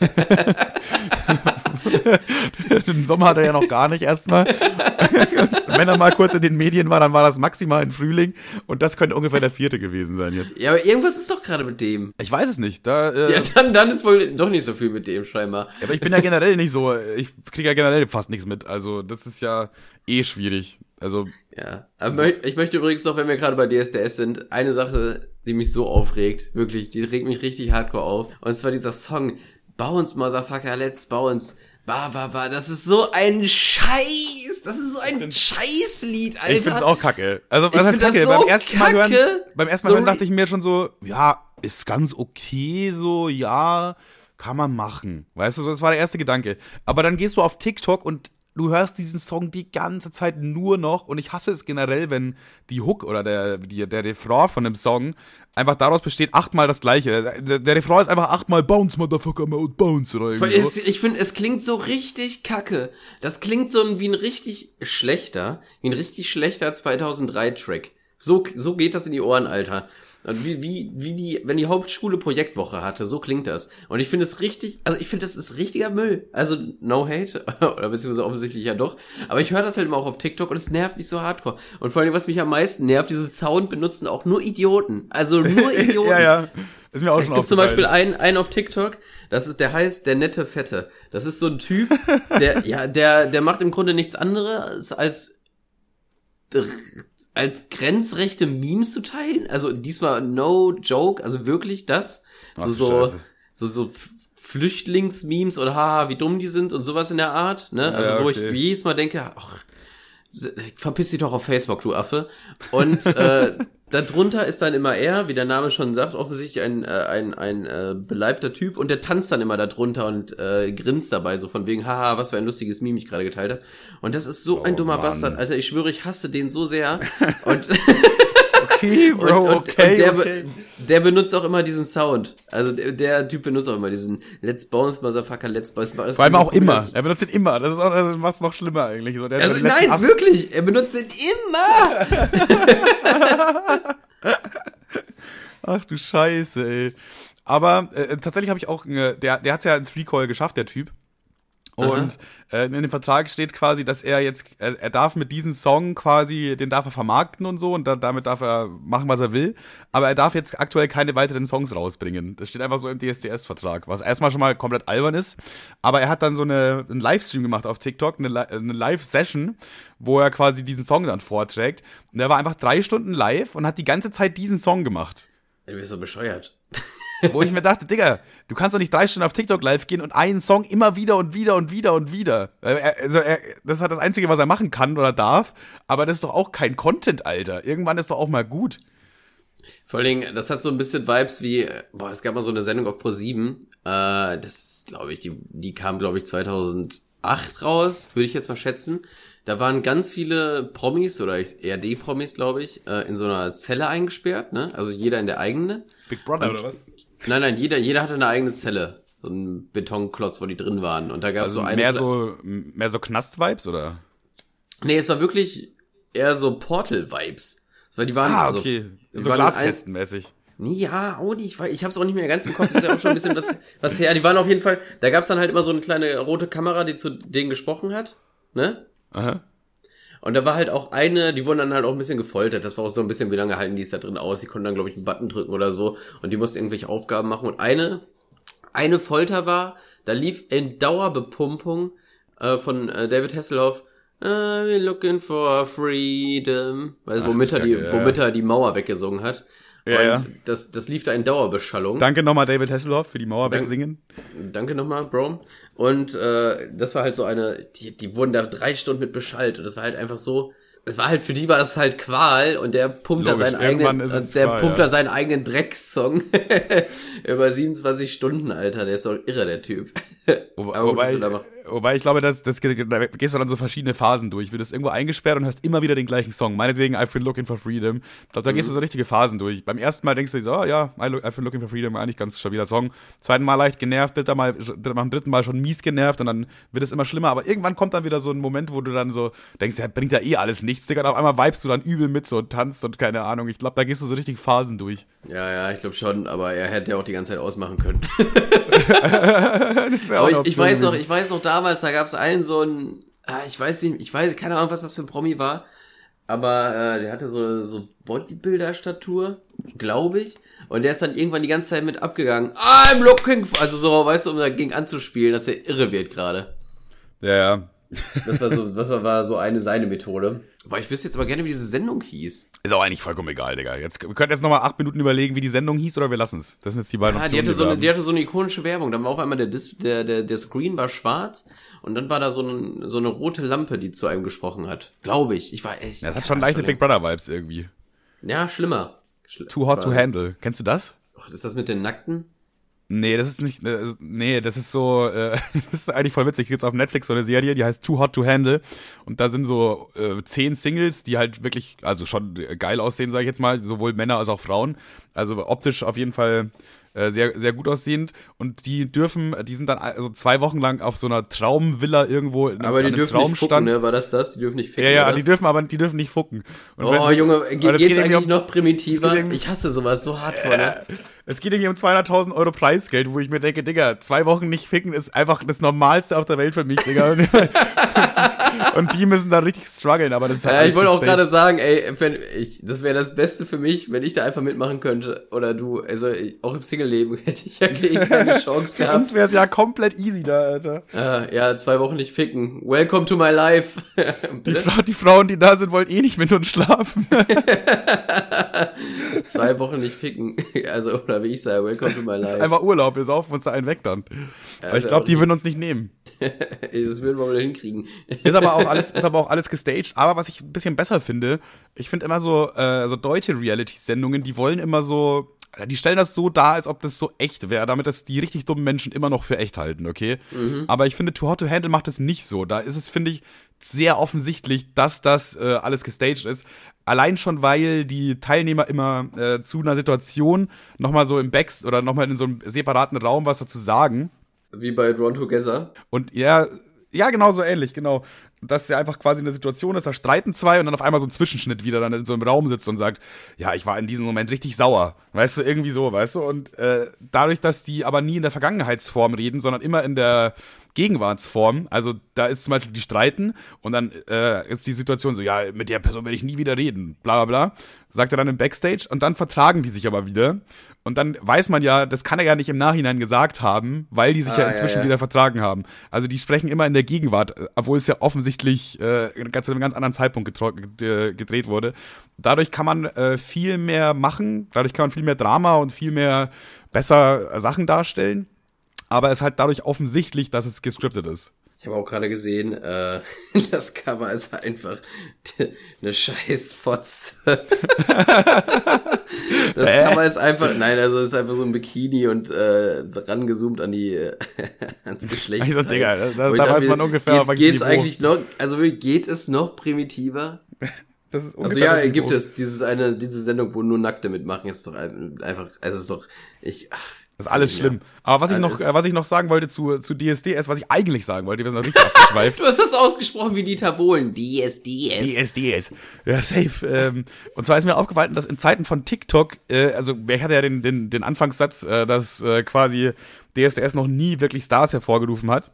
(laughs) (laughs) Den Sommer hat er ja noch gar nicht erstmal. (laughs) Wenn er mal kurz in den Medien war, dann war das maximal ein Frühling und das könnte ungefähr der vierte gewesen sein jetzt. Ja, aber irgendwas ist doch gerade mit dem. Ich weiß es nicht. Da, äh, Ja, dann, dann ist wohl doch nicht so viel mit dem scheinbar. aber ich bin ja generell nicht so, ich kriege ja generell fast nichts mit. Also das ist ja eh schwierig. Also Ja. Aber ich möchte übrigens noch, wenn wir gerade bei DSDS sind, eine Sache, die mich so aufregt, wirklich, die regt mich richtig hardcore auf. Und zwar dieser Song Bounce, Motherfucker, let's bounce. Ba, ba, ba, das ist so ein Scheiß. Das ist so ein Scheißlied, Alter. ich finde es auch kacke. Also was heißt kacke? so beim ersten Mal hören, kacke. beim ersten Mal hören re- dachte ich mir schon so, ja, ist ganz okay, so, ja, kann man machen. Weißt du, so, das war der erste Gedanke. Aber dann gehst du auf TikTok und du hörst diesen Song die ganze Zeit nur noch und ich hasse es generell, wenn die Hook oder der, die, der Refrain von dem Song einfach daraus besteht, achtmal das gleiche. Der, der Refrain ist einfach achtmal Bounce, Motherfucker, Mode, Bounce oder irgendwie es, so. ich finde, es klingt so richtig kacke. Das klingt so wie ein richtig schlechter, wie ein richtig schlechter 2003-Track. So, so geht das in die Ohren, Alter. Und wie, wie, wie die, wenn die Hauptschule Projektwoche hatte, so klingt das. Und ich finde es richtig, also ich finde, das ist richtiger Müll. Also, no hate, (laughs) oder beziehungsweise offensichtlich ja doch. Aber ich höre das halt immer auch auf TikTok und es nervt mich so hardcore. Und vor allem, was mich am meisten nervt, diesen Sound benutzen auch nur Idioten. Also (laughs) nur Idioten. Ja, ja. Ist mir auch Es schon gibt zum Beispiel einen, einen auf TikTok, das ist, der heißt der nette Fette. Das ist so ein Typ, der, (laughs) ja, der, der macht im Grunde nichts anderes als, als grenzrechte Memes zu teilen. Also diesmal no joke, also wirklich das. Ach, So, so, so, so Flüchtlingsmemes oder haha, wie dumm die sind und sowas in der Art, ne? Also Ja, wo okay. ich jedes Mal denke, ach, verpiss dich doch auf Facebook, du Affe. Und äh, (laughs) darunter ist dann immer er, wie der Name schon sagt, offensichtlich ein, äh, ein, ein äh, beleibter Typ und der tanzt dann immer darunter und äh, grinst dabei, so von wegen, haha, was für ein lustiges Meme ich gerade geteilt habe. Und das ist so ein Oh, dummer Mann. Bastard, Alter, ich schwöre, ich hasse den so sehr. (laughs) Und (laughs) Okay, und, Bro, und, okay, und der, okay. der benutzt auch immer diesen Sound. Also der, der Typ benutzt auch immer diesen Let's Bounce, Motherfucker, Let's Bounce. Vor allem auch immer. Er benutzt den immer. Das, ist auch, das macht's noch schlimmer eigentlich. So, Also nein, acht- wirklich, er benutzt den immer. (laughs) Ach du Scheiße, ey. Aber äh, tatsächlich habe ich auch, äh, der, der hat ja ins Recall geschafft, der Typ. Und äh, in dem Vertrag steht quasi, dass er jetzt, er, er darf mit diesem Song quasi, den darf er vermarkten und so und da, damit darf er machen, was er will. Aber er darf jetzt aktuell keine weiteren Songs rausbringen. Das steht einfach so im DSCS-Vertrag, was erstmal schon mal komplett albern ist. Aber er hat dann so eine, einen Livestream gemacht auf TikTok, eine, eine Live-Session, wo er quasi diesen Song dann vorträgt. Und er war einfach drei Stunden live und hat die ganze Zeit diesen Song gemacht. Du bist so bescheuert. Wo ich mir dachte, Digga, du kannst doch nicht drei Stunden auf TikTok live gehen und einen Song immer wieder und wieder und wieder und wieder. Also er, das ist halt das Einzige, was er machen kann oder darf. Aber das ist doch auch kein Content, Alter. Irgendwann ist doch auch mal gut. Vor allen Dingen, das hat so ein bisschen Vibes wie, boah, es gab mal so eine Sendung auf Pro7, äh, das glaube ich, die, die kam, glaube ich, 2008 raus, würde ich jetzt mal schätzen. Da waren ganz viele Promis oder ERD-Promis, glaube ich, äh, in so einer Zelle eingesperrt, ne? Also jeder in der eigenen. Big Brother oder was? Nein, nein, jeder, jeder hatte eine eigene Zelle. So ein Betonklotz, wo die drin waren. Und da gab es Also so eine. mehr so, mehr so Knast-Vibes oder? Nee, es war wirklich eher so Portal-Vibes. Es war- Die waren Ah, also- okay. so ein- Glaskästenmäßig. Nee, ja, oh, ich, weiß- ich hab's auch nicht mehr ganz im Kopf, ist ja auch schon ein bisschen was, (laughs) was her. Die waren auf jeden Fall, da gab's dann halt immer so eine kleine rote Kamera, die zu denen gesprochen hat, ne? Aha. Und da war halt auch eine, die wurden dann halt auch ein bisschen gefoltert. Das war auch so ein bisschen, wie lange halten die es da drin aus? Die konnten dann, glaube ich, einen Button drücken oder so. Und die mussten irgendwelche Aufgaben machen. Und eine, eine Folter war, da lief in Dauerbepumpung äh, von äh, David Hasselhoff, äh, we're looking for freedom. Weil, Ach, womit, er die, womit er die Mauer weggesungen hat. Ja, und. Das, das lief da in Dauerbeschallung. Danke nochmal David Hasselhoff für die Mauer Dank- wegsingen. Danke nochmal, Bro. Und äh, das war halt so eine, die, die wurden da drei Stunden mit beschallt und das war halt einfach so, es war halt, für die war das halt Qual und der pumpt da Logisch, seinen irgendwann eigenen, es der Qual, pumpt ja. da seinen eigenen Dreckssong (laughs) über 27 Stunden, Alter, der ist doch irre, der Typ. Wobei, wobei ich glaube, das, das, da gehst du dann so verschiedene Phasen durch. Du wirst irgendwo eingesperrt und hast immer wieder den gleichen Song. Meinetwegen I've been looking for freedom. Ich glaube, da gehst du Mhm. so richtige Phasen durch. Beim ersten Mal denkst du dir so, oh ja, I've been looking for freedom, eigentlich ganz stabiler Song. Zweiten Mal leicht genervt, dritter Mal, beim dritten Mal schon mies genervt und dann wird es immer schlimmer. Aber irgendwann kommt dann wieder so ein Moment, wo du dann so denkst, ja, bringt ja eh alles nichts, Digga. Und auf einmal vibest du dann übel mit so und tanzt und keine Ahnung. Ich glaube, da gehst du so richtig Phasen durch. Ja, ja, ich glaube schon, aber er hätte ja auch die ganze Zeit ausmachen können. (laughs) (laughs) Das wär auch ich, ich weiß noch, ich weiß noch damals, da gab es einen so ein, ah, ich weiß nicht, ich weiß, keine Ahnung, was das für ein Promi war, aber äh, der hatte so, so Bodybuilder-Statur, glaube ich, und der ist dann irgendwann die ganze Zeit mit abgegangen. I'm looking, for, also so, weißt du, um dagegen anzuspielen, dass er irre wird gerade. Ja, ja. Das war so, das war so eine seine Methode. Aber ich wüsste jetzt aber gerne, wie diese Sendung hieß. Ist auch eigentlich vollkommen egal, Digga. Jetzt, wir können jetzt nochmal acht Minuten überlegen, wie die Sendung hieß, oder wir lassen es. Das sind jetzt die beiden die Optionen, hatte, so wir eine, die hatte so eine ikonische Werbung. Dann war auf einmal der, Dis der, der, der Screen war schwarz und dann war da so, ein, so eine rote Lampe, die zu einem gesprochen hat. Glaube ich. Ich war echt. Das hat schon ja, leichte Big Brother Vibes irgendwie. Ja, schlimmer. Schli- Too hot to war- handle. Kennst du das? Och, ist das mit den Nackten? Nee, das ist nicht. Nee, das ist so. Äh, (laughs) das ist eigentlich voll witzig. Gibt's auf Netflix so eine Serie, die heißt Too Hot to Handle. Und da sind so äh, zehn Singles, die halt wirklich, also schon geil aussehen, sage ich jetzt mal, sowohl Männer als auch Frauen. Also optisch auf jeden Fall äh, sehr, sehr gut aussehend. Und die dürfen, die sind dann also zwei Wochen lang auf so einer Traumvilla irgendwo in Aber die dürfen nicht fucken, ne? War das das? Die dürfen nicht ficken, Ja, ja, oder? die dürfen aber die dürfen nicht fucken. Und Oh, sie- Junge, geht es geht's irgendwie eigentlich um- noch primitiver? geht Ich hasse sowas so hardcore, ne? (laughs) Es geht irgendwie um 200.000 Euro Preisgeld, wo ich mir denke, Digga, zwei Wochen nicht ficken ist einfach das Normalste auf der Welt für mich, Digga. (laughs) (laughs) Und die müssen da richtig strugglen, aber das ist halt Ja, ich wollte auch gerade sagen, ey, wenn ich, das wäre das Beste für mich, wenn ich da einfach mitmachen könnte. Oder du, also ich, auch im Single-Leben (laughs) hätte ich ja keine (laughs) Chance Für gehabt. uns wäre es ja komplett easy da, Alter. Äh, ja, zwei Wochen nicht ficken. Welcome to my life. (laughs) Die, Frau, die Frauen, die da sind, wollen eh nicht mit uns schlafen. zwei Wochen nicht ficken. Also, oder wie ich sage, welcome to my Das ist life. einfach Urlaub, wir saufen uns da einen weg dann. Weil ich Also, glaube, die würden uns nicht nehmen. (laughs) das würden wir wohl hinkriegen. Ist aber auch alles, ist aber auch alles gestaged. Aber was ich ein bisschen besser finde, ich finde immer so, äh, so deutsche Reality-Sendungen, die wollen immer so, die stellen das so dar, als ob das so echt wäre, damit das die richtig dummen Menschen immer noch für echt halten, okay? Aber ich finde, Too Hot to Handle macht das nicht so. Da ist es, finde ich, sehr offensichtlich, dass das äh, alles gestaged ist. Allein schon, weil die Teilnehmer immer äh, zu einer Situation nochmal so im Backs oder nochmal in so einem separaten Raum was dazu sagen. Wie bei Drawn Together. Und ja, ja, genau so ähnlich, genau. Dass ja einfach quasi eine Situation ist, da streiten zwei und dann auf einmal so ein Zwischenschnitt wieder dann in so einem Raum sitzt und sagt, ja, ich war in diesem Moment richtig sauer. Weißt du, irgendwie so, weißt du? Und äh, dadurch, dass die aber nie in der Vergangenheitsform reden, sondern immer in der Gegenwartsform, also da ist zum Beispiel die Streiten und dann äh, ist die Situation so, ja, mit der Person werde ich nie wieder reden, bla bla bla, sagt er dann im Backstage und dann vertragen die sich aber wieder. Und dann weiß man ja, das kann er ja nicht im Nachhinein gesagt haben, weil die sich Ah, ja ja, inzwischen ja. wieder vertragen haben. Also die sprechen immer in der Gegenwart, obwohl es ja offensichtlich äh, zu einem ganz anderen Zeitpunkt gedreht wurde. Dadurch kann man äh, viel mehr machen, dadurch kann man viel mehr Drama und viel mehr besser Sachen darstellen. Aber es ist halt dadurch offensichtlich, dass es gescriptet ist. Ich habe auch gerade gesehen, äh, (laughs) das Cover ist einfach (laughs) eine scheiß Fotze. (laughs) das Hä? Cover ist einfach, nein, also es ist einfach so ein Bikini und äh, rangezoomt an die äh, ans Geschlecht. Sag, Digga, da- da weiß man ungefähr, geht's Niveau. eigentlich noch, also geht es noch primitiver? Das ist Also ja, gibt es dieses eine, diese Sendung, wo nur Nackte mitmachen, ist doch ein- einfach, also ist doch, ich, ach, Das ist alles Ja. schlimm. Aber was ich noch, äh, was ich noch sagen wollte zu, zu DSDS, was ich eigentlich sagen wollte, wir sind noch richtig (laughs) abgeschweift. Du hast das ausgesprochen wie Dieter Bohlen. DSDS. DSDS. Ja, safe. Ähm, und zwar ist mir aufgefallen, dass in Zeiten von TikTok, äh, also wer hatte ja den, den, den Anfangssatz, äh, dass äh, quasi DSDS noch nie wirklich Stars hervorgerufen hat.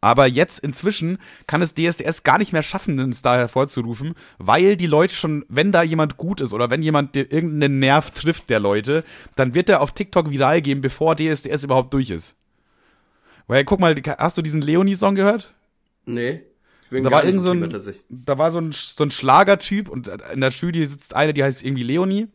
Aber jetzt inzwischen kann es DSDS gar nicht mehr schaffen, einen Star hervorzurufen, weil die Leute schon, wenn da jemand gut ist oder wenn jemand irgendeinen Nerv trifft der Leute, dann wird der auf TikTok viral gehen, bevor DSDS überhaupt durch ist. Weil, guck mal, hast du diesen Leonie-Song gehört? Nee. Ich bin Da gar war nicht irgend so ein, da war so ein, so ein Schlagertyp und in der Jury sitzt eine, die heißt irgendwie Leonie.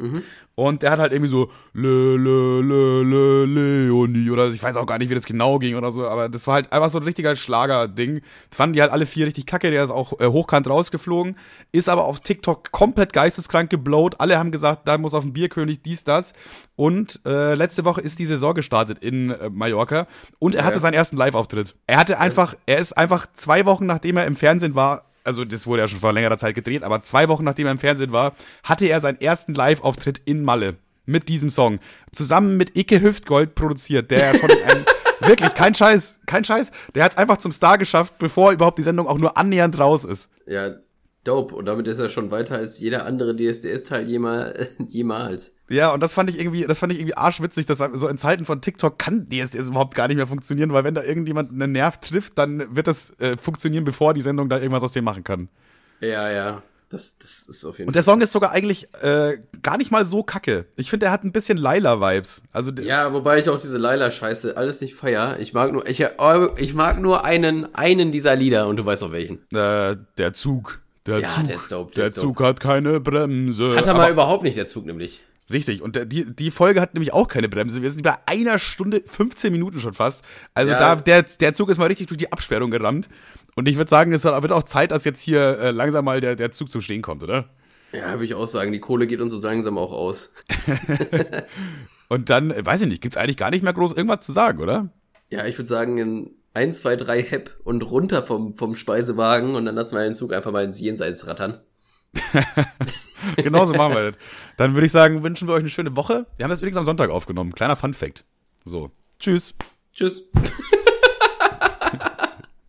Mhm. Und der hat halt irgendwie so Le, Le, Le, Le, Leonie oder ich weiß auch gar nicht, wie das genau ging oder so, aber das war halt einfach so ein richtiger Schlager-Ding. Fanden die halt alle vier richtig kacke, der ist auch äh, hochkant rausgeflogen, ist aber auf TikTok komplett geisteskrank geblowt. Alle haben gesagt, da muss auf den Bierkönig dies, das. Und äh, letzte Woche ist die Saison gestartet in äh, Mallorca und er Ja. hatte seinen ersten Live-Auftritt. Er hatte einfach, er ist einfach zwei Wochen nachdem er im Fernsehen war, also das wurde ja schon vor längerer Zeit gedreht, aber zwei Wochen nachdem er im Fernsehen war, hatte er seinen ersten Live-Auftritt in Malle mit diesem Song. Zusammen mit Icke Hüftgold produziert, der ja schon ein, (laughs) wirklich, kein Scheiß, kein Scheiß, der hat es einfach zum Star geschafft, bevor überhaupt die Sendung auch nur annähernd raus ist. Ja, dope. Und damit ist er schon weiter als jeder andere DSDS-Teil jemal, (laughs) jemals. Ja, und das fand ich irgendwie, das fand ich irgendwie arschwitzig, dass so in Zeiten von TikTok kann DSDS überhaupt gar nicht mehr funktionieren, weil wenn da irgendjemand einen Nerv trifft, dann wird das äh, funktionieren, bevor die Sendung da irgendwas aus dem machen kann. Ja, ja. Das, das ist auf jeden Und der Song ist sogar eigentlich äh, gar nicht mal so kacke. Ich finde, er hat ein bisschen Laila-Vibes. Also, Ja, wobei ich auch diese Laila-Scheiße alles nicht feier. Ich mag nur, ich, ich mag nur einen, einen dieser Lieder und du weißt auch welchen. äh, der Zug. Der Ja, Zug. der ist dope, der der ist. Zug hat keine Bremse. Hat er Aber- mal überhaupt nicht, der Zug nämlich. Richtig, und der, die, die Folge hat nämlich auch keine Bremse. Wir sind bei einer Stunde, 15 Minuten schon fast. Also Ja. da, der, der Zug ist mal richtig durch die Absperrung gerammt. Und ich würde sagen, es wird auch Zeit, dass jetzt hier äh, langsam mal der, der Zug zum Stehen kommt, oder? Ja, würde ich auch sagen. Die Kohle geht uns so langsam auch aus. (laughs) Und dann, äh, weiß ich nicht, gibt's eigentlich gar nicht mehr groß irgendwas zu sagen, oder? Ja, ich würde sagen, 1, 2, 3 Hepp und runter vom, vom Speisewagen und dann lassen wir den Zug einfach mal ins Jenseits rattern. (laughs) Genauso machen wir das. Dann würde ich sagen, wünschen wir euch eine schöne Woche. Wir haben das übrigens am Sonntag aufgenommen. Kleiner Fun-Fact. So. Tschüss. Tschüss. (laughs)